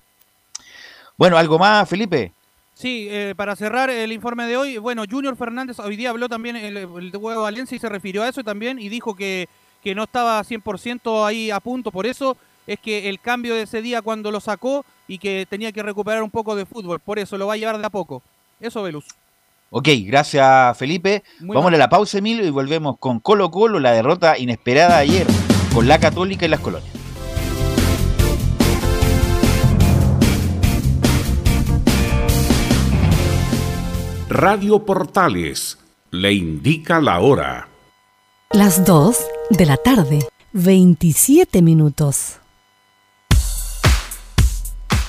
Bueno, ¿algo más, Felipe? Sí, eh, para cerrar el informe de hoy, bueno, Junior Fernández hoy día habló también el, el de Huevo Valencia y se refirió a eso también y dijo que, que no estaba 100% ahí a punto, por eso es que el cambio de ese día cuando lo sacó y que tenía que recuperar un poco de fútbol, por eso lo va a llevar de a poco. Eso, Velus. Ok, gracias Felipe. Muy Vamos mal. a la pausa, Emilio, y volvemos con Colo Colo, la derrota inesperada ayer con la Católica y las colonias. Radio Portales le indica la hora. Las 2 de la tarde, 27 minutos.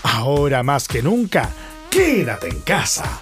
Ahora más que nunca, quédate en casa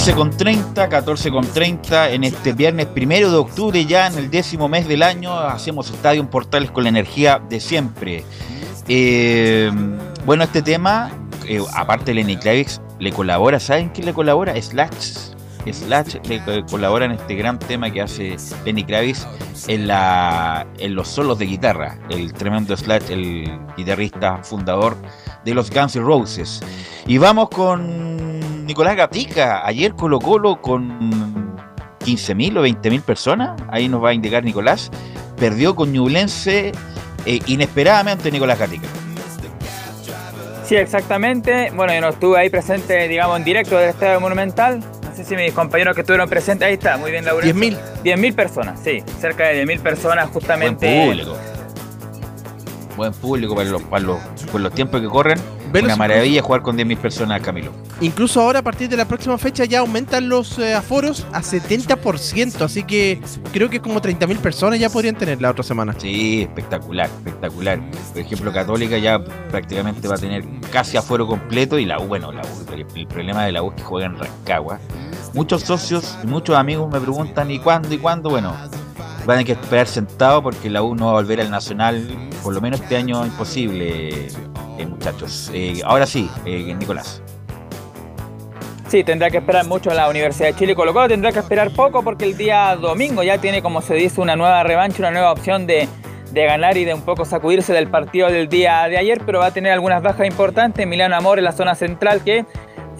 14 con 30, 14 con 30 en este viernes primero de octubre, ya en el décimo mes del año, hacemos Estadio en Portales con la energía de siempre. Eh, bueno, este tema, eh, aparte Lenny Kravitz, le colabora, ¿saben quién le colabora? Slash. Slash le co- colabora en este gran tema que hace Lenny Kravitz en, en los solos de guitarra. El tremendo Slash, el guitarrista fundador de los Guns N' Roses. Y vamos con Nicolás Gatica. Ayer Colo Colo con 15.000 o 20.000 personas, ahí nos va a indicar Nicolás, perdió con Ñublense eh, inesperadamente Nicolás Gatica. Sí, exactamente. Bueno, yo no estuve ahí presente, digamos, en directo del Estadio Monumental. No sé si mis compañeros que estuvieron presentes, ahí está, muy bien, Laurencio. 10.000. 10.000 personas, sí, cerca de 10.000 personas Buen justamente. público. Buen público para los, para los, por los tiempos que corren. Velos Una maravilla jugar con 10.000 personas, Camilo. Incluso ahora, a partir de la próxima fecha, ya aumentan los eh, aforos a 70%. Así que creo que como 30.000 personas ya podrían tener la otra semana. Sí, espectacular, espectacular. Por ejemplo, Católica ya prácticamente va a tener casi aforo completo y la U, bueno, la U, el, el problema de la U es que juega en Rancagua. Muchos socios y muchos amigos me preguntan ¿y cuándo? ¿y cuándo? Bueno, van a tener que esperar sentado porque la U no va a volver al Nacional, por lo menos este año imposible, eh, muchachos. Eh, ahora sí, eh, Nicolás. Sí, tendrá que esperar mucho la Universidad de Chile. Colo Colo tendrá que esperar poco porque el día domingo ya tiene, como se dice, una nueva revancha, una nueva opción de, de ganar y de un poco sacudirse del partido del día de ayer, pero va a tener algunas bajas importantes. Milano Amor en la zona central que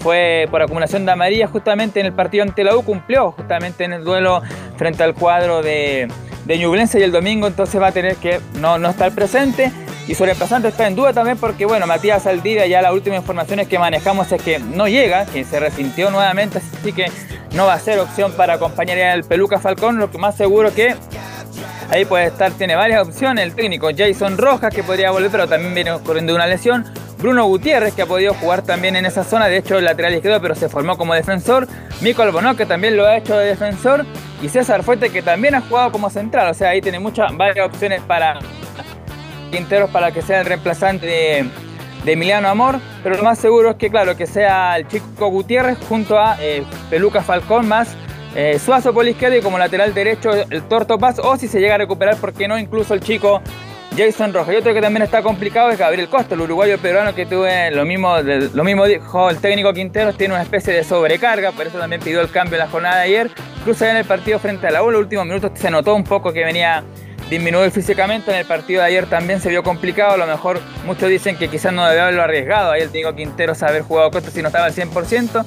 fue por acumulación de amarillas justamente en el partido ante la U, cumplió justamente en el duelo frente al cuadro de, de Ñublense y el domingo entonces va a tener que no, no estar presente. Y sobrepasante está en duda también porque, bueno, Matías Aldivia ya las últimas informaciones que manejamos es que no llega, que se resintió nuevamente, así que no va a ser opción para acompañar al Peluca Falcón, lo que más seguro que ahí puede estar, tiene varias opciones, el técnico Jason Rojas que podría volver, pero también viene corriendo una lesión, Bruno Gutiérrez, que ha podido jugar también en esa zona, de hecho lateral izquierdo, pero se formó como defensor. Mico Albonó, que también lo ha hecho de defensor. Y César Fuente, que también ha jugado como central. O sea, ahí tiene muchas, varias opciones para Quinteros para que sea el reemplazante de, Emiliano Amor. Pero lo más seguro es que, claro, que sea el chico Gutiérrez junto a eh, Peluca Falcón más eh, Suazo por la y como lateral derecho el Torto Paz. O si se llega a recuperar, ¿por qué no? Incluso el chico Jason Rojas. Y otro que también está complicado es Gabriel Costa, el uruguayo peruano que tuve lo mismo, lo mismo dijo el técnico Quinteros, tiene una especie de sobrecarga, por eso también pidió el cambio en la jornada de ayer. Incluso en el partido frente a la U, en los últimos minutos se notó un poco que venía disminuido físicamente. En el partido de ayer también se vio complicado. A lo mejor muchos dicen que quizás no debió haberlo arriesgado. Ahí el técnico Quinteros haber jugado Costa si no estaba al 100%,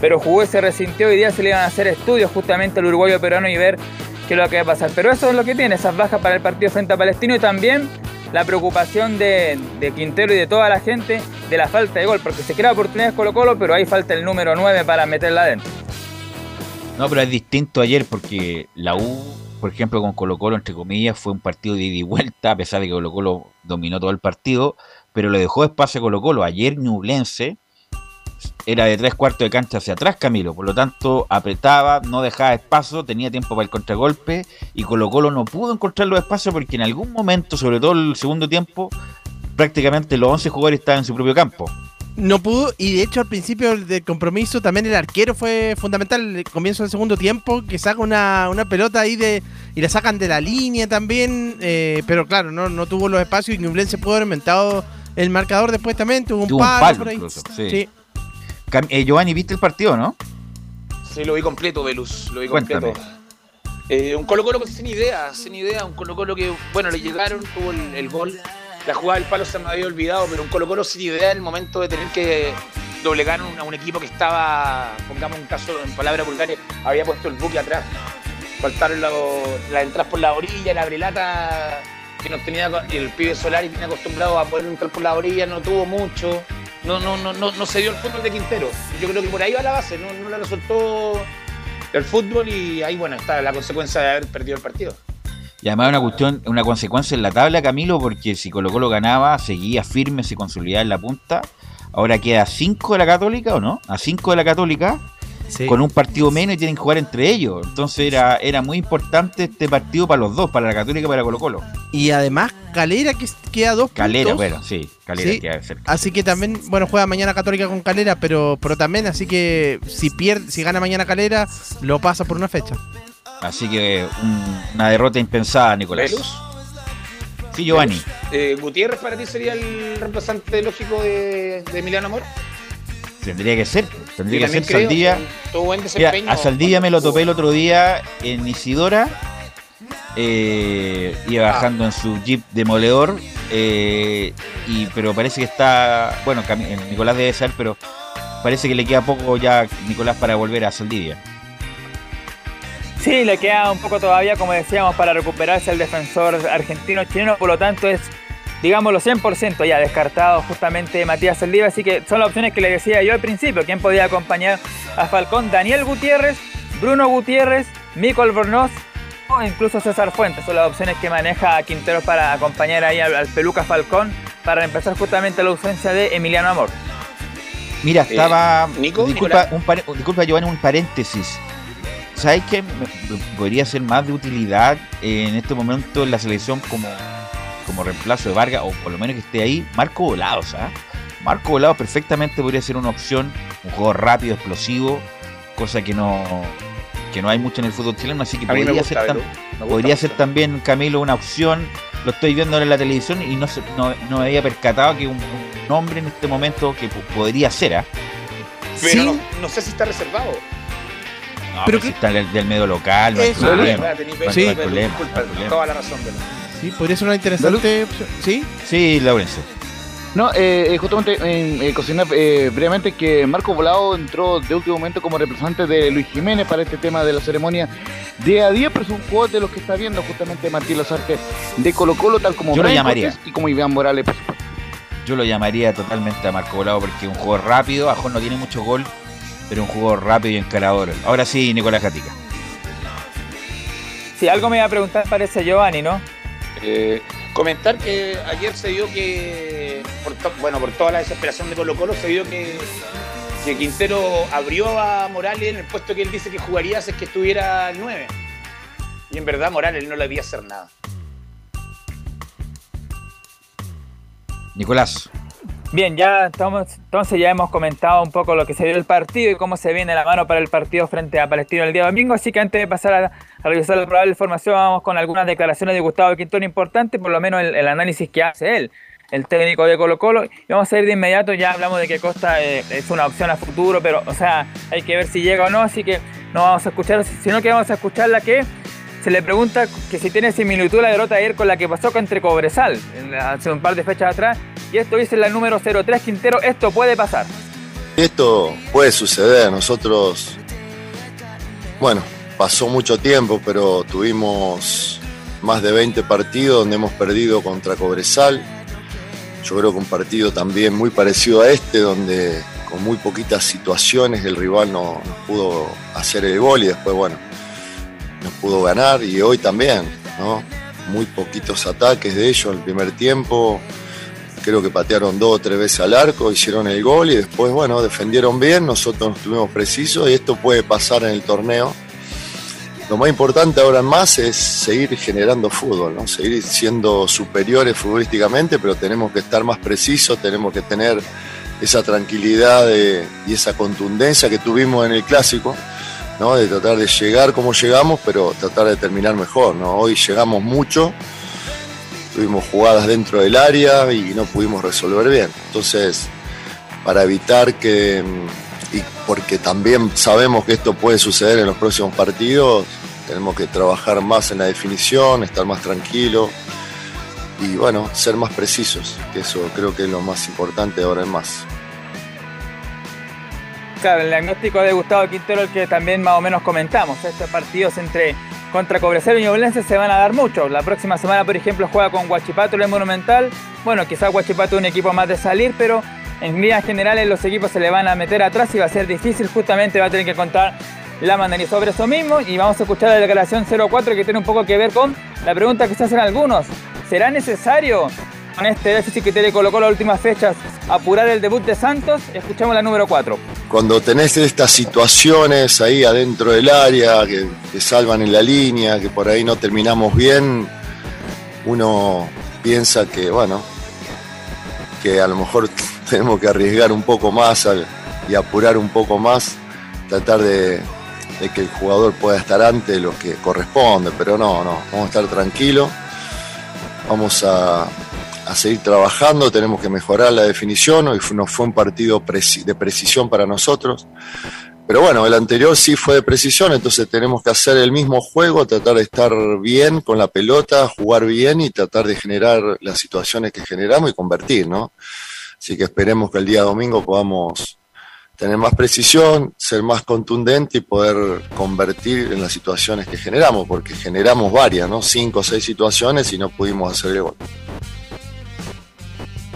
pero jugó y se resintió. Hoy día se le iban a hacer estudios justamente al uruguayo peruano y ver es lo que va a pasar. Pero eso es lo que tiene, esas bajas para el partido frente a Palestino y también la preocupación de, de Quintero y de toda la gente de la falta de gol, porque se crea oportunidades Colo Colo, pero ahí falta el número 9 para meterla adentro. No, pero es distinto ayer porque la U, por ejemplo, con Colo Colo, entre comillas, fue un partido de ida y vuelta, a pesar de que Colo Colo dominó todo el partido, pero le dejó espacio a Colo Colo. Ayer Ñublense era de tres cuartos de cancha hacia atrás, Camilo, por lo tanto apretaba, no dejaba espacio, tenía tiempo para el contragolpe y Colo Colo no pudo encontrar los espacios porque en algún momento, sobre todo el segundo tiempo, prácticamente los 11 jugadores estaban en su propio campo. No pudo, y de hecho al principio del compromiso también el arquero fue fundamental, el comienzo del segundo tiempo, que saca una, una pelota ahí de y la sacan de la línea también, eh, pero claro, no, no tuvo los espacios y Ñublense pudo haber inventado el marcador después también, tuvo un Tuvo un palo, palo por ahí. incluso, sí. Sí. Eh, Giovanni, ¿viste el partido, no? Sí, lo vi completo, Velus, lo vi Cuéntame. completo. Eh, un Colo Colo que sin idea, sin idea, un Colo Colo que, bueno, le llegaron, tuvo el, el gol, la jugada del palo se me había olvidado, pero un Colo Colo sin idea en el momento de tener que doblegar un- a un equipo que estaba, pongamos un caso en palabras vulgares, había puesto el buque atrás. Faltaron las entradas por la orilla, la brelata que nos tenía el pibe Solari tenía acostumbrado a poder entrar por la orilla, no tuvo mucho. No, no, no, no, no se dio el fútbol de Quintero. Yo creo que por ahí va la base, no, no le resultó el fútbol y ahí bueno está la consecuencia de haber perdido el partido. Y además una cuestión, una consecuencia en la tabla, Camilo, porque si Colo Colo ganaba, seguía firme, se consolidaba en la punta. Ahora queda a 5 de la Católica, ¿o no? A 5 de la Católica, con un partido menos y tienen que jugar entre ellos. Entonces era, era muy importante este partido para los dos, para la Católica y para Colo Colo. Y además Calera que queda dos Calera, puntos. bueno, sí, Calera Sí. queda cerca. Así que también, bueno, juega mañana Católica con Calera, pero, pero también, así que si pierde, si gana mañana Calera, lo pasa por una fecha. Así que un- una derrota impensada, Nicolás. Sí, Giovanni. Eh, Gutiérrez para ti sería el reemplazante lógico de, de Emiliano Amor. Tendría que ser, tendría que ser Saldivia. desempeño. a Saldivia me lo topé el otro día en Isidora. eh, iba bajando en su jeep demoledor. eh, y, pero parece que está. Bueno, eh, Nicolás debe ser, pero parece que le queda poco ya Nicolás para volver a Saldivia. Sí, le queda un poco todavía, como decíamos, para recuperarse el defensor argentino-chileno, por lo tanto es, digámoslo, 100% ya descartado justamente Matías Saldívar, así que son las opciones que le decía yo al principio, quién podía acompañar a Falcón, Daniel Gutiérrez, Bruno Gutiérrez, Mico Albornoz o incluso César Fuentes, son las opciones que maneja Quinteros para acompañar ahí al, al Peluca Falcón para empezar justamente la ausencia de Emiliano Amor. Mira, estaba. Nico, disculpa, un disculpa, Giovanni, un paréntesis. ¿Sabes qué? Podría ser más de utilidad eh, en este momento en la selección como, como reemplazo de Vargas, o por lo menos que esté ahí, Marco Volados, ¿ah? Marco Volados perfectamente podría ser una opción, un juego rápido, explosivo, cosa que no que no hay mucho en el fútbol chileno, así que podría, gusta, ser, tam- Belu, me gusta podría mucho. ser también, Camilo, una opción. Lo estoy viendo ahora en la televisión y no, se- no, no me había percatado que un, un nombre en este momento que po- podría ser, ¿ah? Pero no, no sé si está reservado. No, pero si está del, del medio local, no hay problema. Tenés- No hay Sí. problema, disculpa, no hay problema. toda la razón, Belu. Sí, podría ser una interesante opción. ¿Sí? Sí, Laurencio. No, eh, eh, justamente eh, eh, cocinar eh, brevemente que Marco Volado entró de último momento como representante de Luis Jiménez para este tema de la ceremonia día a día, pero es un juego de los que está viendo justamente Martín Lazarte de Colo Colo, tal como Yo lo llamaría. Cortés y como Iván Morales, por supuesto. Yo lo llamaría totalmente a Marco Volado porque es un juego rápido, Ajón no tiene mucho gol, pero un juego rápido y encarador. Ahora sí, Nicolás Gatica. Si algo me iba a preguntar parece Giovanni, ¿no? Eh, comentar que ayer se dio que por bueno, por toda la desesperación de Colo Colo, se vio que, que Quintero abrió a Morales en el puesto que él dice que jugaría si es que estuviera el 9. Y en verdad Morales no le debía hacer nada. Nicolás. Bien, ya estamos, entonces ya hemos comentado un poco lo que se dio el partido y cómo se viene la mano para el partido frente a Palestino el día domingo. Así que antes de pasar a, revisar la probable formación, vamos con algunas declaraciones de Gustavo Quintero importantes, por lo menos el, el análisis que hace él, el técnico de Colo Colo. Y vamos a ir de inmediato, ya hablamos de que Costa eh, es una opción a futuro, pero o sea, hay que ver si llega o no, así que no vamos a escuchar, sino que vamos a escuchar la que se le pregunta que si tiene similitud la derrota de ayer con la que pasó contra Cobresal hace un par de fechas atrás. Y esto dice la número 03 Quintero, esto puede pasar. Esto puede suceder, nosotros, bueno, pasó mucho tiempo, pero tuvimos más de 20 partidos donde hemos perdido contra Cobresal. Yo creo que un partido también muy parecido a este, donde con muy poquitas situaciones el rival no, no pudo hacer el gol y después, bueno, nos pudo ganar y hoy también, ¿no? Muy poquitos ataques de ellos en el primer tiempo, creo que patearon dos o tres veces al arco, hicieron el gol y después, bueno, defendieron bien, nosotros nos estuvimos precisos y esto puede pasar en el torneo. Lo más importante ahora más es seguir generando fútbol, ¿no? seguir siendo superiores futbolísticamente, pero tenemos que estar más precisos, tenemos que tener esa tranquilidad de- y esa contundencia que tuvimos en el clásico, de tratar de llegar como llegamos, pero tratar de terminar mejor. ¿no? Hoy llegamos mucho, tuvimos jugadas dentro del área y no pudimos resolver bien. Entonces, para evitar que, y porque también sabemos que esto puede suceder en los próximos partidos, tenemos que trabajar más en la definición, estar más tranquilos y bueno, ser más precisos, que eso creo que es lo más importante ahora en más. Claro, el diagnóstico de Gustavo Quintero, el que también más o menos comentamos. Estos partidos entre contra Cobresal y Ñublense se van a dar mucho. La próxima semana, por ejemplo, juega con Guachipato en el Monumental. Bueno, quizás Guachipato es un equipo más de salir, pero en líneas generales los equipos se le van a meter atrás y va a ser difícil. Justamente va a tener que contar la manera y sobre eso mismo. Y vamos a escuchar la declaración 04 que tiene un poco que ver con la pregunta que se hacen algunos. ¿Será necesario con este déficit que te colocó las últimas fechas apurar el debut de Santos? Escuchamos la número 4. Cuando tenés estas situaciones ahí adentro del área, que, que salvan en la línea, que por ahí no terminamos bien, uno piensa que, bueno, que a lo mejor tenemos que arriesgar un poco más y apurar un poco más, tratar de, de que el jugador pueda estar antes de lo que corresponde, pero no, no, vamos a estar tranquilos, vamos a, a seguir trabajando, tenemos que mejorar la definición, hoy no fue un partido de precisión para nosotros, pero bueno, el anterior sí fue de precisión, entonces tenemos que hacer el mismo juego, tratar de estar bien con la pelota, jugar bien y tratar de generar las situaciones que generamos y convertir, ¿no? Así que esperemos que el día domingo podamos tener más precisión, ser más contundente y poder convertir en las situaciones que generamos, porque generamos varias, ¿no? Cinco o seis situaciones y no pudimos hacer el gol.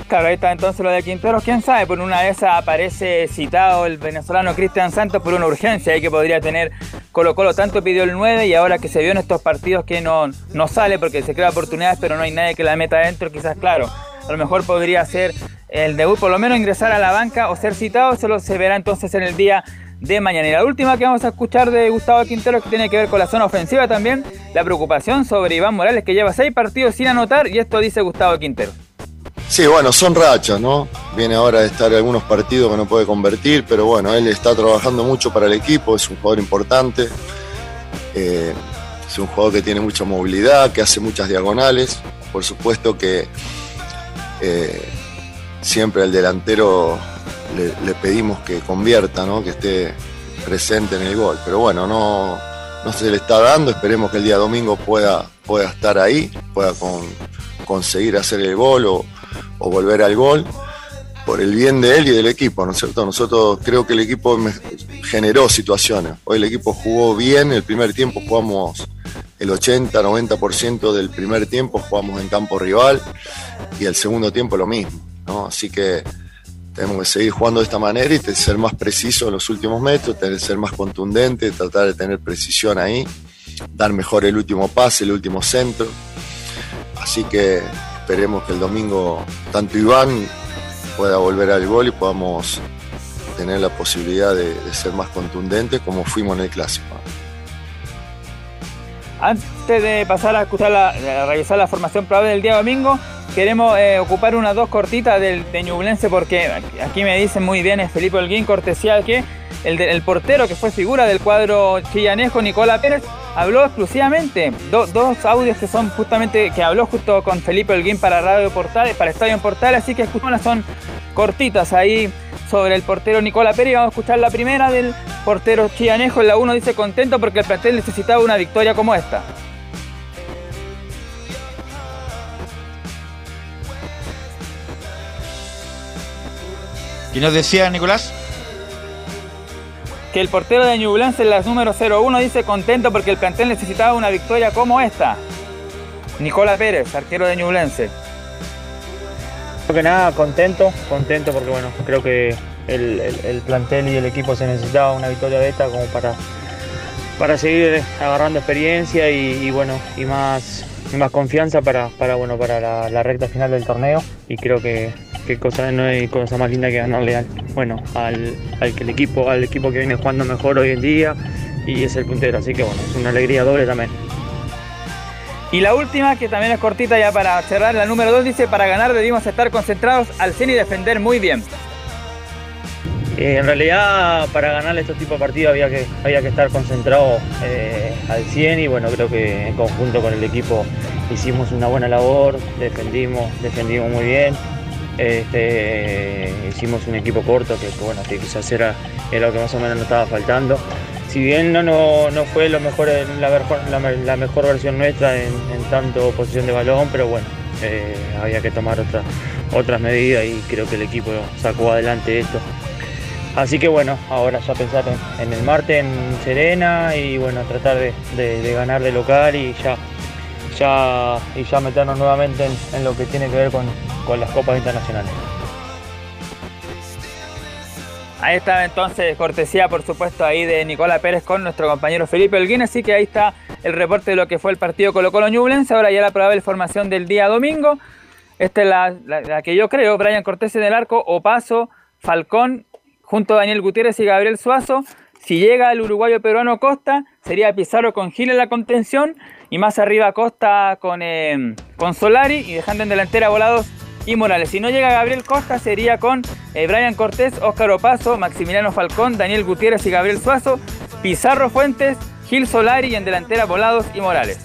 Claro, ahí está entonces lo de Quintero. ¿Quién sabe? Por una de esas aparece citado el venezolano Cristian Santos por una urgencia ahí que podría tener Colo Colo. Tanto pidió el 9 y ahora que se vio en estos partidos que no, no sale porque se crea oportunidades, pero no hay nadie que la meta adentro, quizás, claro, a lo mejor podría ser el debut, por lo menos ingresar a la banca o ser citado. Solo se verá entonces en el día de mañana. Y la última que vamos a escuchar de Gustavo Quintero que tiene que ver con la zona ofensiva también, la preocupación sobre Iván Morales que lleva seis partidos sin anotar y esto dice Gustavo Quintero. Sí, bueno, son rachas, ¿no? Viene ahora de estar algunos partidos que no puede convertir, pero bueno, él está trabajando mucho para el equipo, es un jugador importante, eh, es un jugador que tiene mucha movilidad, que hace muchas diagonales, por supuesto que eh, siempre al delantero le, pedimos que convierta, ¿no? Que esté presente en el gol, pero bueno, no, no se le está dando, esperemos que el día domingo pueda, pueda estar ahí, pueda con- conseguir hacer el gol o, o volver al gol por el bien de él y del equipo, ¿no es cierto? Nosotros creo que el equipo generó situaciones. Hoy el equipo jugó bien, el primer tiempo jugamos el 80-90% del primer tiempo jugamos en campo rival y el segundo tiempo lo mismo. Así que tenemos que seguir jugando de esta manera y ser más preciso en los últimos metros, tener, ser más contundente, tratar de tener precisión ahí, dar mejor el último pase, el último centro. Así que esperemos que el domingo tanto Iván pueda volver al gol y podamos tener la posibilidad de, ser más contundentes como fuimos en el clásico. Antes de pasar a escuchar la, a revisar la formación probable del día domingo, queremos eh, ocupar unas dos cortitas del de Ñublense porque aquí me dicen muy bien es Felipe Holguín, cortesía que el, portero que fue figura del cuadro chillanejo, Nicola Pérez, habló exclusivamente, do- dos audios que son justamente, que habló justo con Felipe Holguín para Radio Portales, para Estadio en Portales, así que escuchamos, son cortitas ahí sobre el portero Nicola Pérez. Vamos a escuchar la primera del portero chillanejo. En la 1 dice contento porque el plantel necesitaba una victoria como esta. ¿Qué nos decía Nicolás? Que el portero de Ñublense en la número 01 dice contento porque el plantel necesitaba una victoria como esta. Nicola Pérez, arquero de Ñublense. Creo que nada, contento, contento porque bueno, creo que el, el- el plantel y el equipo se necesitaba una victoria de esta como para, para seguir agarrando experiencia y, bueno, y más, más confianza para, para, bueno, para la, recta final del torneo y creo que, que cosa, no hay cosa más linda que ganarle al, bueno, al, al equipo, al equipo que viene jugando mejor hoy en día y es el puntero, así que bueno, es una alegría doble también. Y la última, que también es cortita ya para cerrar, la número 2 dice, para ganar debimos estar concentrados al 100 y defender muy bien. Eh, en realidad, para ganar estos tipos de partidos había que, había que estar concentrado eh, al 100 y bueno, creo que en conjunto con el equipo hicimos una buena labor, defendimos, defendimos muy bien. Este, hicimos un equipo corto que, bueno, que quizás era lo que más o menos nos estaba faltando. Si bien no, no, no fue lo mejor, la, mejor, la, la mejor versión nuestra en, tanto posición de balón, pero bueno, eh, había que tomar otra- otras medidas y creo que el equipo sacó adelante esto. Así que bueno, ahora ya pensar en, el martes en Serena y bueno, tratar de, de- de ganar de local y ya, ya, y ya meternos nuevamente en, en lo que tiene que ver con, con las copas internacionales. Ahí está entonces, cortesía por supuesto ahí de Nicola Pérez con nuestro compañero Felipe Holguín, así que ahí está el reporte de lo que fue el partido Colo Colo Ñublense, ahora ya la probable formación del día domingo, esta es la que yo creo, Brian Cortés en el arco, Opaso, Falcón, junto a Daniel Gutiérrez y Gabriel Suazo, si llega el uruguayo peruano Costa, sería Pizarro con Gil en la contención, y más arriba Costa con, eh, con Solari, y dejando en delantera volados y Morales. Si no llega Gabriel Costa, sería con eh, Brian Cortés, Óscar Opaso, Maximiliano Falcón, Daniel Gutiérrez y Gabriel Suazo, Pizarro Fuentes, Gil Solari y en delantera Volados y Morales.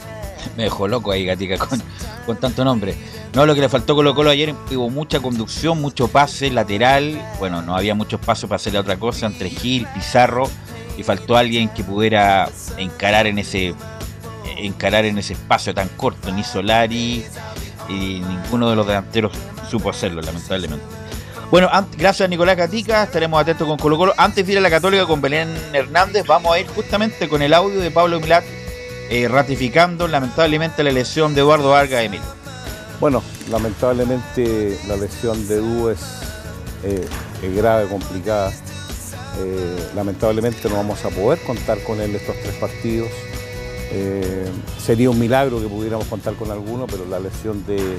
Me dejó loco ahí, Gatica, con, con tanto nombre. No, lo que le faltó Colo Colo ayer hubo mucha conducción, mucho pase lateral. Bueno, no había muchos pasos para hacerle otra cosa entre Gil, Pizarro. Y faltó alguien que pudiera encarar en ese encarar en ese espacio tan corto. Ni Solari y ninguno de los delanteros supo hacerlo, lamentablemente. Bueno, gracias a Nicolás Gatica, estaremos atentos con Colo Colo. Antes de ir a la Católica con Belén Hernández, vamos a ir justamente con el audio de Pablo Milat eh, ratificando lamentablemente la lesión de Eduardo Vargas Emil. Bueno, lamentablemente la lesión de Du es, eh, grave, complicada. Eh, lamentablemente no vamos a poder contar con él estos tres partidos. Eh, sería un milagro que pudiéramos contar con alguno, pero la lesión de,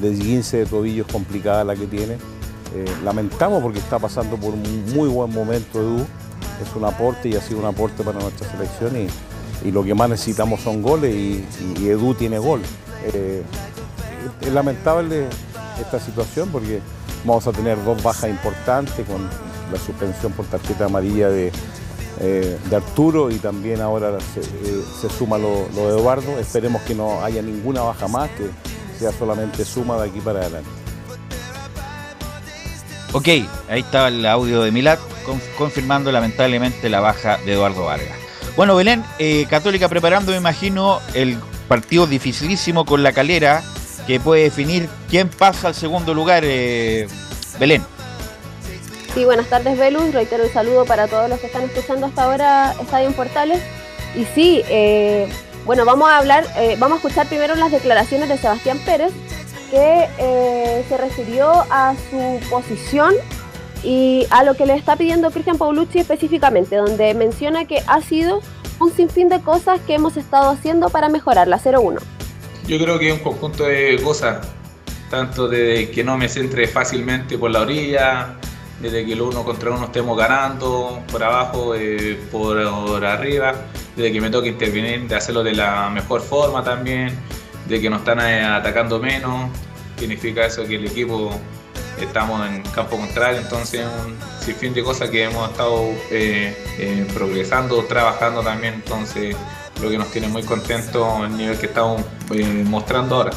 de 15 de tobillo es complicada la que tiene. Eh, lamentamos porque está pasando por un muy buen momento Edu. Es un aporte y ha sido un aporte para nuestra selección y, lo que más necesitamos son goles y, y Edu tiene gol. Eh, es lamentable esta situación porque vamos a tener dos bajas importantes con la suspensión por tarjeta amarilla de, eh, de Arturo y también ahora se, eh, suma lo, de Eduardo. Esperemos que no haya ninguna baja más, que sea solamente suma de aquí para adelante. Ok, ahí estaba el audio de Milat con- confirmando lamentablemente la baja de Eduardo Vargas. Bueno, Belén, eh, Católica preparando, me imagino, el partido dificilísimo con la calera que puede definir quién pasa al segundo lugar, Belén. Sí, buenas tardes, Velus. Reitero el saludo para todos los que están escuchando hasta ahora Estadio en Portales. Y sí, eh, bueno, vamos a hablar, eh, vamos a escuchar primero las declaraciones de Sebastián Pérez, que eh, se refirió a su posición y a lo que le está pidiendo Cristian Paulucci específicamente, donde menciona que ha sido un sinfín de cosas que hemos estado haciendo para mejorar la 0-1. Yo creo que es un conjunto de cosas. tanto de que no me centre fácilmente por la orilla, desde que el uno contra uno estemos ganando, por abajo, eh, por, arriba, desde que me toque intervenir, de hacerlo de la mejor forma también, de que nos están eh, atacando menos, significa eso que el equipo estamos en campo contrario, entonces un sinfín de cosas que hemos estado eh, progresando, trabajando también, entonces lo que nos tiene muy contentos el nivel que estamos mostrando ahora.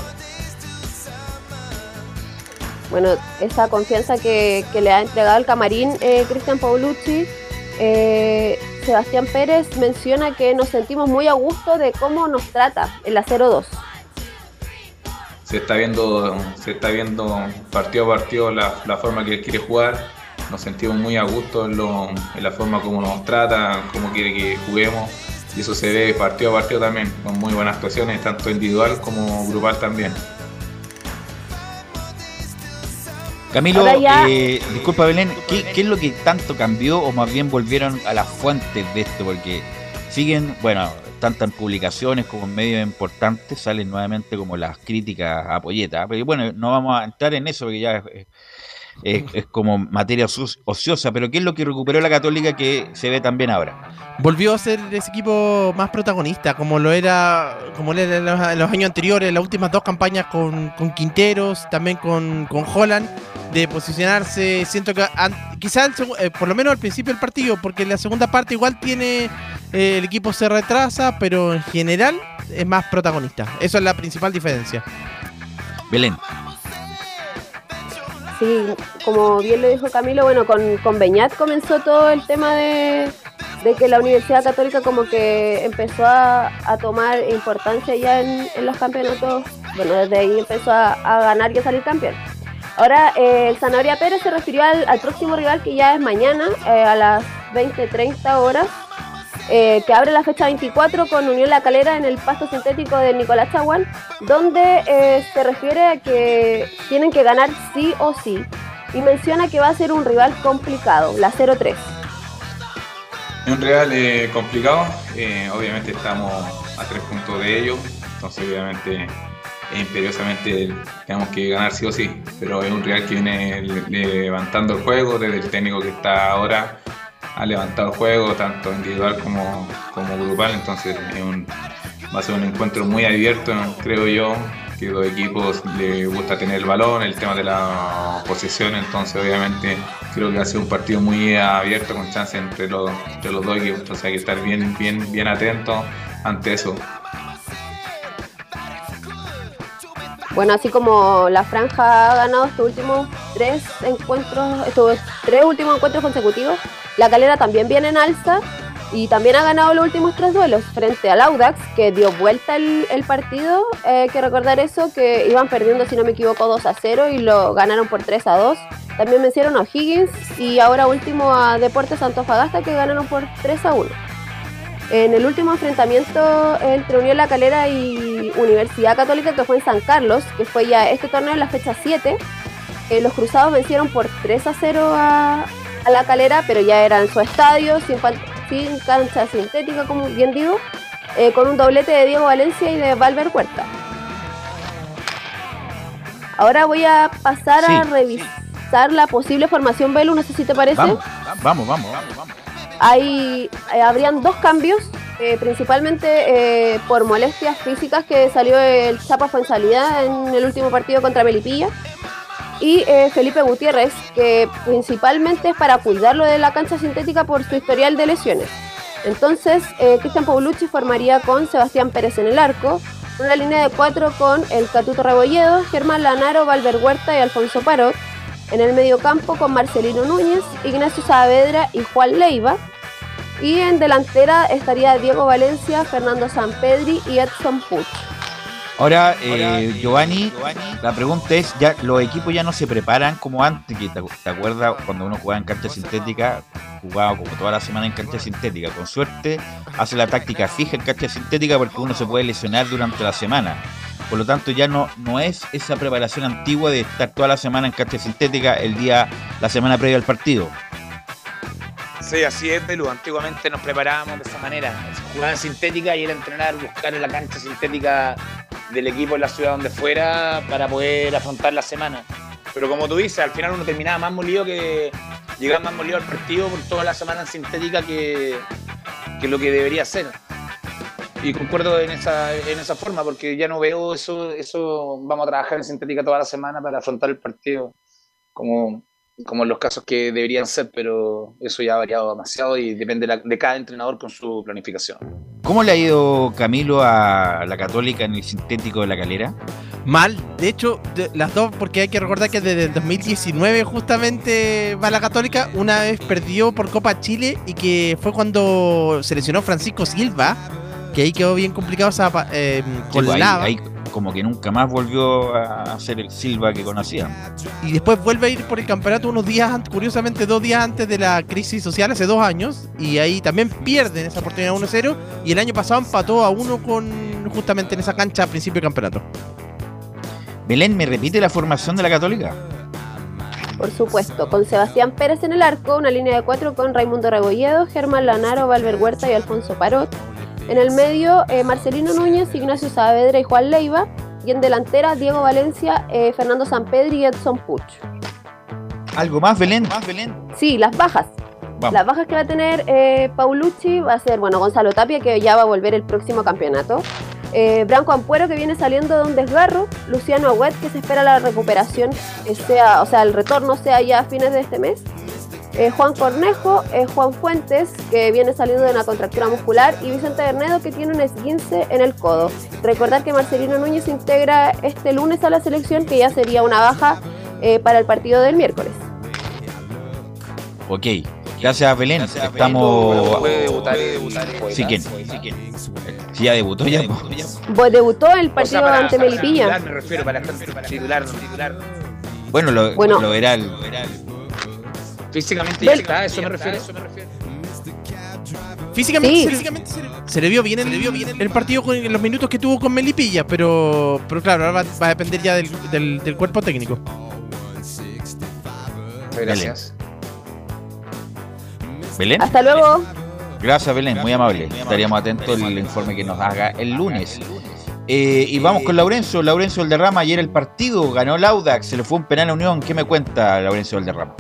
Bueno, esa confianza que, que le ha entregado el camarín eh, Cristian Paulucci, eh, Sebastián Pérez menciona que nos sentimos muy a gusto de cómo nos trata el acero 2. se está viendo, se está viendo partido a partido la, la forma que él quiere jugar. Nos sentimos muy a gusto en, en la forma como nos trata, cómo quiere que juguemos. Y eso se ve partido a partido también, con muy buenas actuaciones, tanto individual como grupal también. Camilo, ya- eh, disculpa Belén, ¿qué, qué es lo que tanto cambió o más bien volvieron a las fuentes de esto? Porque siguen, bueno, tanto en publicaciones como en medios importantes salen nuevamente como las críticas a Polleta. Pero bueno, no vamos a entrar en eso porque ya es, es- es como materia ocio- ociosa, pero ¿qué es lo que recuperó la Católica que se ve también ahora? Volvió a ser ese equipo más protagonista, como lo era, como lo era en los, en los años anteriores, las últimas dos campañas con, con Quinteros, también con, con Holland, de posicionarse. Siento que an- quizá el segu- eh, por lo menos al principio del partido, porque en la segunda parte igual tiene eh, el equipo se retrasa, pero en general es más protagonista. Eso es la principal diferencia. Belén. Sí, como bien lo dijo Camilo, bueno, con, con Beñat comenzó todo el tema de, de que la Universidad Católica como que empezó a, tomar importancia ya en, en los campeonatos. Bueno, desde ahí empezó a, a ganar y a salir campeón. Ahora, eh, el Zanahoria Pérez se refirió al, al próximo rival que ya es mañana eh, a las 20-30 horas, eh, que abre la fecha 24 con Unión La Calera en el pasto sintético de Nicolás Chaguán, donde eh, se refiere a que tienen que ganar sí o sí y menciona que va a ser un rival complicado, la 0-3. Es un real eh, complicado, eh, obviamente estamos a tres puntos de ellos, entonces obviamente eh, imperiosamente tenemos que ganar sí o sí, pero es un real que viene le- levantando el juego desde el técnico que está ahora, ha levantado el juego tanto individual como, como grupal, entonces va a ser un encuentro muy abierto, creo yo, que los equipos les gusta tener el balón, el tema de la posesión, entonces obviamente creo que va a ser un partido muy abierto con chance entre los, entre los dos equipos, entonces hay que estar bien, bien, bien atentos ante eso. Bueno, así como la franja ha ganado estos últimos tres encuentros, estos tres últimos encuentros consecutivos, la calera también viene en alza y también ha ganado los últimos tres duelos frente al Audax, que dio vuelta el, el partido. Eh, hay que recordar eso, que iban perdiendo, si no me equivoco, 2 a 0 y lo ganaron por 3 a 2. También vencieron a Higgins y ahora último a Deportes Antofagasta, que ganaron por 3 a 1. En el último enfrentamiento entre Unión La Calera y Universidad Católica, que fue en San Carlos, que fue ya este torneo en la fecha 7, eh, los Cruzados vencieron por 3 a 0 a, a La Calera, pero ya era en su estadio, sin, sin cancha sintética, como bien digo, eh, con un doblete de Diego Valencia y de Valver Huerta. Ahora voy a pasar a Sí. revisar la posible formación Belu, no sé si te parece. Vamos, vamos, vamos, vamos. Hay, eh, habrían dos cambios, eh, principalmente eh, por molestias físicas que salió el Chapa Fuensalida en el último partido contra Melipilla. Y eh, Felipe Gutiérrez, que principalmente es para cuidarlo de la cancha sintética por su historial de lesiones. Entonces, eh, Cristian Paulucci formaría con Sebastián Pérez en el arco, una línea de cuatro con el Catuto Rebolledo, Germán Lanaro, Valver Huerta y Alfonso Parot. En el mediocampo con Marcelino Núñez, Ignacio Saavedra y Juan Leiva. Y en delantera estaría Diego Valencia, Fernando Sampedri y Edson Puch. Ahora, eh, Giovanni, la pregunta es, ya los equipos ya no se preparan como antes, que te, te acuerdas cuando uno jugaba en cancha sintética, jugaba como toda la semana en cancha sintética. Con suerte hace la táctica fija en cancha sintética porque uno se puede lesionar durante la semana. Por lo tanto, ya no, no es esa preparación antigua de estar toda la semana en cancha sintética el día, la semana previa al partido. Sí, así es, Belu. Antiguamente nos preparábamos de esa manera. Se jugaba en sintética y era entrenar, buscar en la cancha sintética del equipo en la ciudad donde fuera para poder afrontar la semana. Pero como tú dices, al final uno terminaba más molido que llegaba más molido al partido por toda la semana en sintética que, que lo que debería ser. Y concuerdo en esa, en esa forma, porque ya no veo eso, eso, vamos a trabajar en sintética toda la semana para afrontar el partido, como, como en los casos que deberían ser, pero eso ya ha variado demasiado y depende de, la- de cada entrenador con su planificación. ¿Cómo le ha ido Camilo a la Católica en el sintético de la calera? Mal, de hecho, de- las dos, porque hay que recordar que desde el 2019 justamente va la Católica, una vez perdió por Copa Chile y que fue cuando se lesionó Francisco Silva, que ahí quedó bien complicado esa, eh, con Sí, pues, ahí- Lava. ahí como que nunca más volvió a ser el Silva que conocíamos. Y después vuelve a ir por el campeonato unos días antes, curiosamente dos días antes de la crisis social, hace dos años. Y ahí también pierden esa oportunidad 1-0. Y el año pasado empató a uno con justamente en esa cancha a principio del campeonato. Belén, ¿me repite la formación de la Católica? Por supuesto, con Sebastián Pérez en el arco, una línea de cuatro con Raimundo Rebolledo, Germán Lanaro, Valver Huerta y Alfonso Parot. En el medio, eh, Marcelino Núñez, Ignacio Saavedra y Juan Leiva. Y en delantera, Diego Valencia, eh, Fernando Sampedri y Edson Puch. ¿Algo más, Belén? ¿Más, Belén? Sí, las bajas. Vamos. Las bajas que va a tener eh, Paulucci va a ser, bueno, Gonzalo Tapia, que ya va a volver el próximo campeonato. Eh, Branco Ampuero, que viene saliendo de un desgarro. Luciano Agüet, que se espera la recuperación, eh, sea, o sea, el retorno sea ya a fines de este mes. Eh, Juan Cornejo, eh, Juan Fuentes, que viene saliendo de una contractura muscular, y Vicente Bernedo, que tiene un esguince en el codo. Recordar que Marcelino Núñez integra este lunes a la selección, que ya sería una baja eh, para el partido del miércoles. Ok. Gracias, Belén. Estamos. Puede debutar, debutar. Sí, ¿quién? Sí, ya debutó ya. Bo- Debutó el O partido sea, para, ante Melipilla. me refiero, para estar titular, titular. Bueno, lo, Bueno. lo verá el. Físicamente ya está, a eso me refiero. Físicamente, Sí. se, físicamente se, le, se le vio bien, en, el partido con en los minutos que tuvo con Melipilla, pero, pero claro, ahora va, va a depender ya del, del- del cuerpo técnico. Gracias. ¿Belén? Hasta luego. Gracias, Belén, muy amable. Estaríamos atentos al informe que nos haga el lunes. Eh, y vamos con Laurencio. Laurencio Valderrama, ayer el partido ganó el Audax, se le fue un penal a Unión. ¿Qué me cuenta Laurencio Valderrama?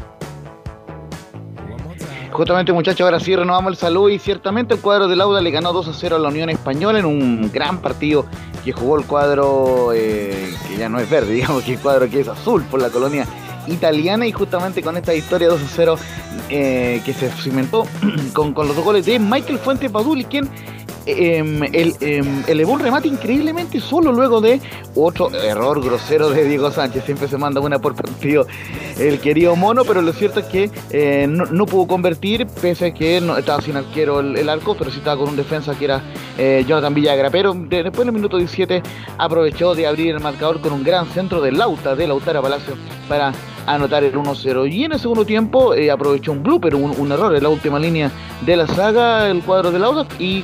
Justamente muchachos, ahora sí renovamos el saludo y ciertamente el cuadro del Auda le ganó 2 a 0 a la Unión Española en un gran partido que jugó el cuadro eh, que ya no es verde, digamos que el cuadro que es azul por la colonia italiana y justamente con esta historia 2 a 0 eh, que se cimentó con, con los dos goles de Michael Fuentes Baduli quien em, el, em, elevó remate increíblemente solo luego de otro error grosero de Diego Sánchez. Siempre se manda una por partido el querido mono, pero lo cierto es que eh, no, pudo convertir, pese a que no, estaba sin arquero el, arco, pero sí estaba con un defensa que era eh, Jonathan Villagra. Pero de- después en el minuto 17 aprovechó de abrir el marcador con un gran centro de Lauta, de Lautara Palacio, para anotar el 1-0. Y en el segundo tiempo eh, aprovechó un blooper, un, un error en la última línea de la saga, el cuadro de Lauda, y,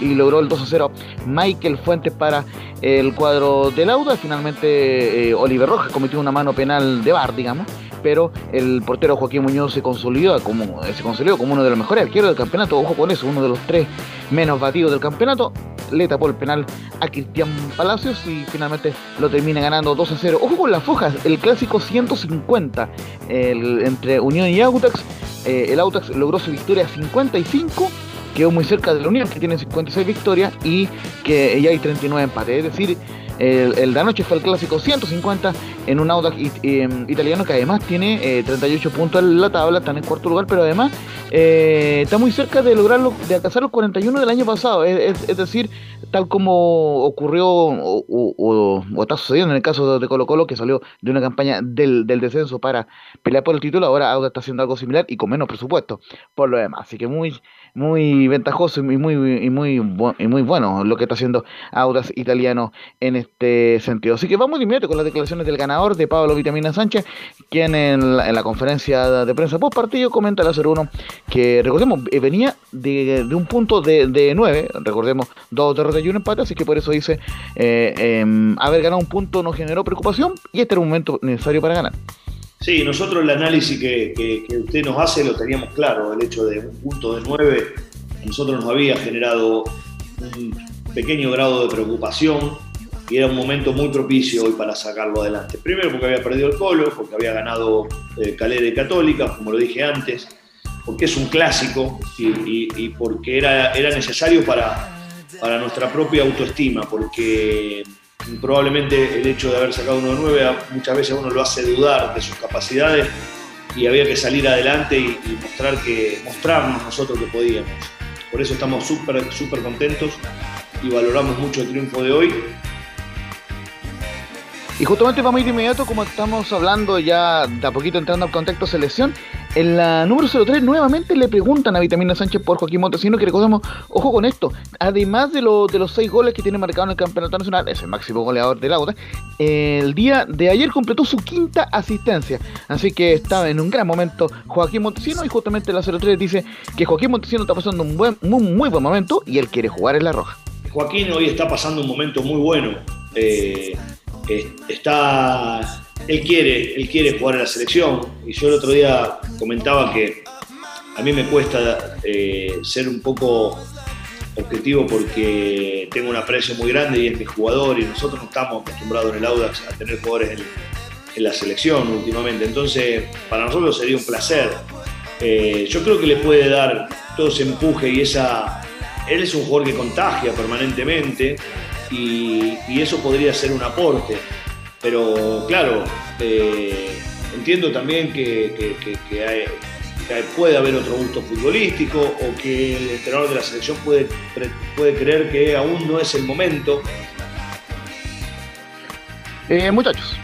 y logró el 2-0 Michael Fuentes para el cuadro de Lauda. Finalmente eh, Oliver Rojas cometió una mano penal de bar, digamos. Pero el portero Joaquín Muñoz se consolidó como, se consolidó como uno de los mejores arqueros del campeonato. Ojo con eso, uno de los tres menos batidos del campeonato. Le tapó el penal a Cristian Palacios y finalmente lo termina ganando 2 a 0. Ojo con las fojas, el clásico 150 el- entre Unión y Autax. Eh, el Autax logró su victoria 55, quedó muy cerca de la Unión, que tiene 56 victorias y que ya hay 39 empates. Es decir, el, el de anoche fue el clásico 150 en un Audax eh, italiano que además tiene eh, 38 puntos en la tabla, está en cuarto lugar, pero además eh, está muy cerca de lograrlo, de alcanzar los 41 del año pasado. Es, es- decir, tal como ocurrió o, está sucediendo en el caso de Colo Colo, que salió de una campaña del, descenso para pelear por el título, ahora Audax está haciendo algo similar y con menos presupuesto por lo demás. Así que muy muy ventajoso y muy y muy y muy bueno lo que está haciendo Audax italiano en este sentido. Así que vamos de inmediato con las declaraciones del ganador de Pablo Vitamina Sánchez, quien en la, en la conferencia de prensa post partido comenta la 0-1 que recordemos eh, venía de, un punto de, de 9, recordemos dos derrotas y un empate, así que por eso dice eh, em, haber ganado un punto no generó preocupación y este era un momento necesario para ganar. Sí, nosotros el análisis que, que- que usted nos hace lo teníamos claro, el hecho de un punto de 9 a nosotros nos había generado un pequeño grado de preocupación era un momento muy propicio hoy para sacarlo adelante. Primero porque había perdido el Colo, porque había ganado eh, Calera y Católica, como lo dije antes, porque es un clásico y, y- y porque era, era necesario para, para nuestra propia autoestima, porque probablemente el hecho de haber sacado uno de nueve muchas veces uno lo hace dudar de sus capacidades y había que salir adelante y, y mostrar que, mostrarnos nosotros que podíamos. Por eso estamos súper súper contentos y valoramos mucho el triunfo de hoy Y justamente vamos a ir inmediato, como estamos hablando ya de a poquito entrando al contexto selección. En la número 03 nuevamente le preguntan a Vitamina Sánchez por Joaquín Montesino, que recordemos, ojo con esto, además de, lo- de los seis goles que tiene marcado en el Campeonato Nacional, es el máximo goleador del Auda, el día de ayer completó su quinta asistencia. Así que estaba en un gran momento Joaquín Montesino y justamente la 03 dice que Joaquín Montesino está pasando un buen, muy, buen momento y él quiere jugar en la roja. Joaquín hoy está pasando un momento muy bueno. Eh, está, él quiere, él quiere jugar en la selección. Y yo el otro día comentaba que a mí me cuesta eh, ser un poco objetivo porque tengo un aprecio muy grande y es mi jugador y nosotros no estamos acostumbrados en el Audax a tener jugadores en, en la selección últimamente. Entonces, para nosotros sería un placer. Eh, yo creo que le puede dar todo ese empuje y esa... Él es un jugador que contagia permanentemente y, y eso podría ser un aporte. Pero claro, eh, entiendo también que, que- que- que hay- que hay- puede haber otro gusto futbolístico o que el entrenador de la selección puede, pre- puede creer que aún no es el momento. Eh, muchachos.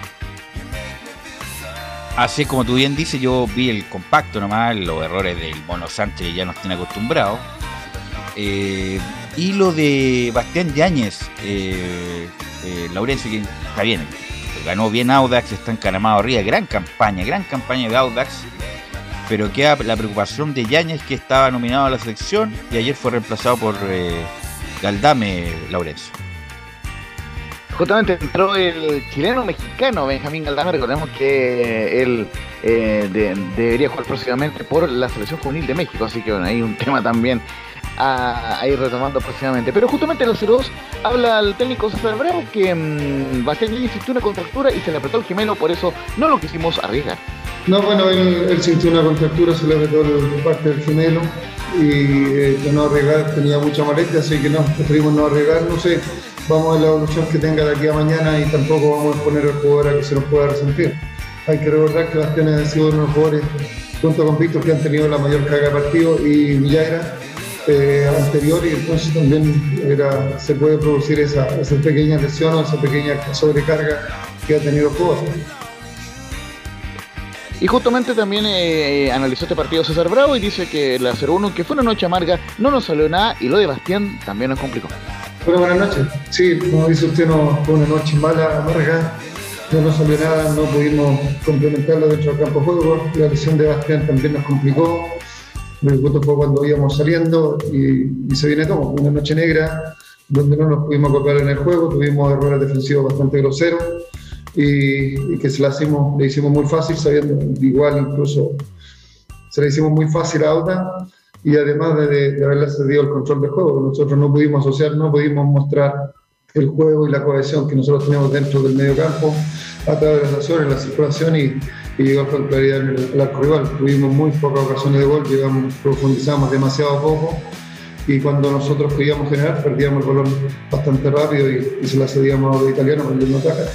Así como tú bien dices, yo vi el compacto nomás, los errores del Mono Sánchez que ya nos tiene acostumbrados. Eh, y lo de Bastián Yáñez, eh, eh, Laurencio, que está bien, ganó bien Audax, está encaramado arriba, gran campaña, gran campaña de Audax. Pero queda la preocupación de Yáñez que estaba nominado a la selección y ayer fue reemplazado por eh, Galdame, Laurencio. Justamente entró el chileno mexicano Benjamín Galdame. Recordemos que él eh, de- debería jugar próximamente por la selección juvenil de México. Así que bueno, hay un tema también a, ir retomando próximamente. Pero justamente en los 02 habla el técnico César Bravo que mm, Bastián sintió una contractura y se le apretó el gemelo. Por eso no lo quisimos arriesgar. No, bueno, él, él sintió una contractura, se le apretó el- parte del gemelo y eh, no arriesgar tenía mucha molestia, así que no, preferimos no arriesgar, no sé, vamos a la evolución que tenga de aquí a mañana y tampoco vamos a exponer al jugador a que se nos pueda resentir. Hay que recordar que Bastián ha sido uno de los jugadores, junto con Víctor, que han tenido la mayor carga de partido y Villagra eh, anterior y entonces también era- se puede producir esa, esa pequeña lesión o esa pequeña sobrecarga que ha tenido jugador. Y justamente también eh, analizó este partido César Bravo y dice que la 0-1, que fue una noche amarga, no nos salió nada y lo de Bastián también nos complicó. Bueno, buenas noches. Sí, como dice usted, no, fue una noche mala, amarga. No nos salió nada, no pudimos complementarlo dentro del campo de juego. La lesión de Bastián también nos complicó. El gusto fue cuando íbamos saliendo y, y se viene todo. Una noche negra donde no nos pudimos acoplar en el juego, tuvimos errores defensivos bastante groseros y, y que se la hicimos, le hicimos muy fácil, sabiendo igual incluso se la hicimos muy fácil a Auda y además de, de, haberle cedido el control del juego, nosotros no pudimos asociar, no pudimos mostrar el juego y la cohesión que nosotros teníamos dentro del medio campo a través de las acciones, la circulación y, y llegar con claridad el, arco rival. Tuvimos muy pocas ocasiones de gol, llegamos, profundizamos demasiado poco y cuando nosotros podíamos generar perdíamos el balón bastante rápido y, se la cedíamos a los italianos no ataca.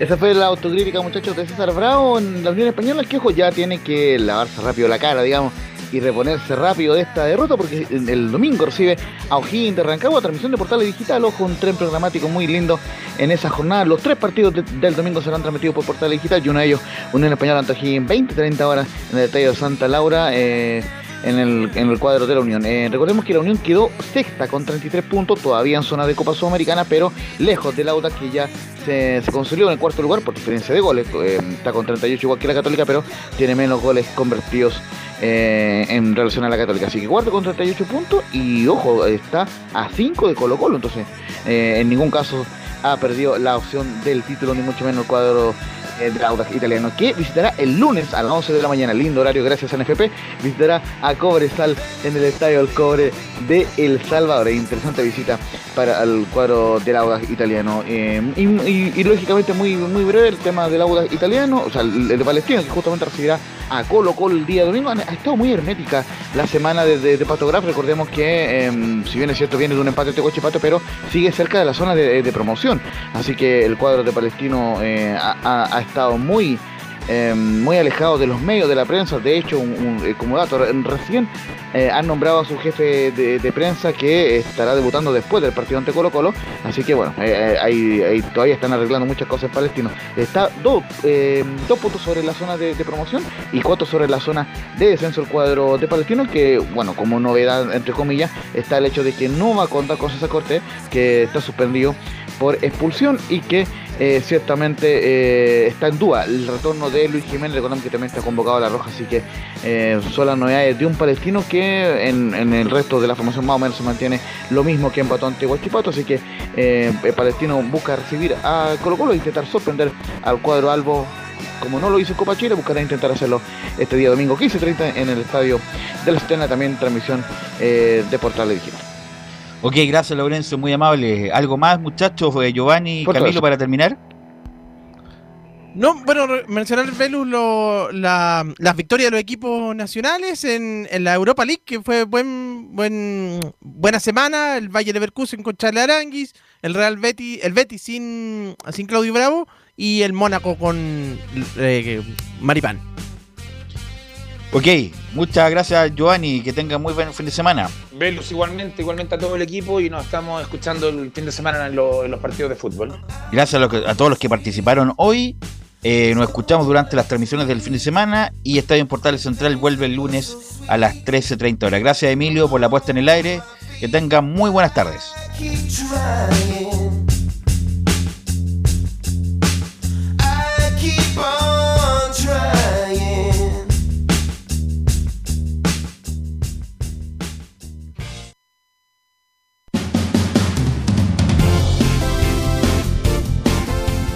Esa fue la autocrítica, muchachos, de César Bravo en la Unión Española, que ojo, ya tiene que lavarse rápido la cara, digamos, y reponerse rápido de esta derrota, porque el domingo recibe a O'Higgins de Rancagua, transmisión de Portales Digital, ojo, un tren programático muy lindo en esa jornada. Los tres partidos de- del domingo serán transmitidos por Portales Digital, y uno de ellos, Unión Española ante O'Higgins, 20, 30 horas en el Estadio de Santa Laura, eh, en el, en el cuadro de la Unión. Eh, recordemos que la Unión quedó sexta con 33 puntos, todavía en zona de Copa Sudamericana, pero lejos del Audax que ya se, se consolidó en el cuarto lugar por diferencia de goles. Eh, está con 38 igual que la Católica, pero tiene menos goles convertidos eh, en relación a la Católica. Así que cuarto con 38 puntos y ojo, está a 5 de Colo Colo, entonces eh, en ningún caso ha perdido la opción del título, ni mucho menos el cuadro del Audax italiano, que visitará el lunes a las 11 de la mañana, lindo horario gracias a NFP, visitará a Cobresal en el Estadio del Cobre de El Salvador. Interesante visita para el cuadro del Audax italiano. Eh, y, y- y lógicamente muy, muy breve el tema del Audax italiano, o sea, el, el de Palestino, que justamente recibirá a Colo Colo el día domingo. Ha estado muy hermética la semana de, de, de Pato. Recordemos que, em, si bien es cierto, viene de un empate de Cochipato, pero sigue cerca de la zona de, de promoción. Así que el cuadro de Palestino eh, ha- ha estado muy eh, muy alejado de los medios de la prensa. De hecho, un- un- eh, como dato, re- recién eh, han nombrado a su jefe de, prensa que estará debutando después del partido ante Colo Colo. Así que bueno, eh, eh, ahí, todavía están arreglando muchas cosas en Palestino. Está dos, eh, dos puntos sobre la zona de, de promoción y cuatro sobre la zona de descenso el cuadro de Palestino. Que bueno, como novedad, entre comillas, está el hecho de que no va a contar con César Cortés, que está suspendido por expulsión y que eh, ciertamente eh, está en duda el retorno de Luis Jiménez, recordamos que también está convocado a la Roja, así que eh, son las novedades de un palestino que en, en el resto de la formación más o menos se mantiene lo mismo que empató ante Huachipato, así que eh, el palestino busca recibir a Colo Colo e intentar sorprender al cuadro albo como no lo hizo Copa Chile, buscará intentar hacerlo este día domingo 15.30 en el estadio de la Cisterna, también transmisión de Portal Digital. Ok, gracias Lorenzo, muy amable. ¿Algo más, muchachos? Eh, Giovanni y Por Camilo para terminar. No, bueno, mencionar Velus lo- la- las victorias de los equipos nacionales en, en la Europa League, que fue buen, buen, buena semana, el Valle Leverkusen con Charles Aranguis, el Real Betis, el Betis sin, sin Claudio Bravo y el Mónaco con eh, Maripán. Ok, muchas gracias Giovanni, que tenga muy buen fin de semana. Velus igualmente, igualmente a todo el equipo y nos estamos escuchando el fin de semana en, lo- en los partidos de fútbol. Gracias a, lo que- a todos los que participaron hoy. Eh, nos escuchamos durante las transmisiones del fin de semana y Estadio en Portales Central vuelve el lunes a las 13.30 horas. Gracias Emilio por la puesta en el aire. Que tengan muy buenas tardes.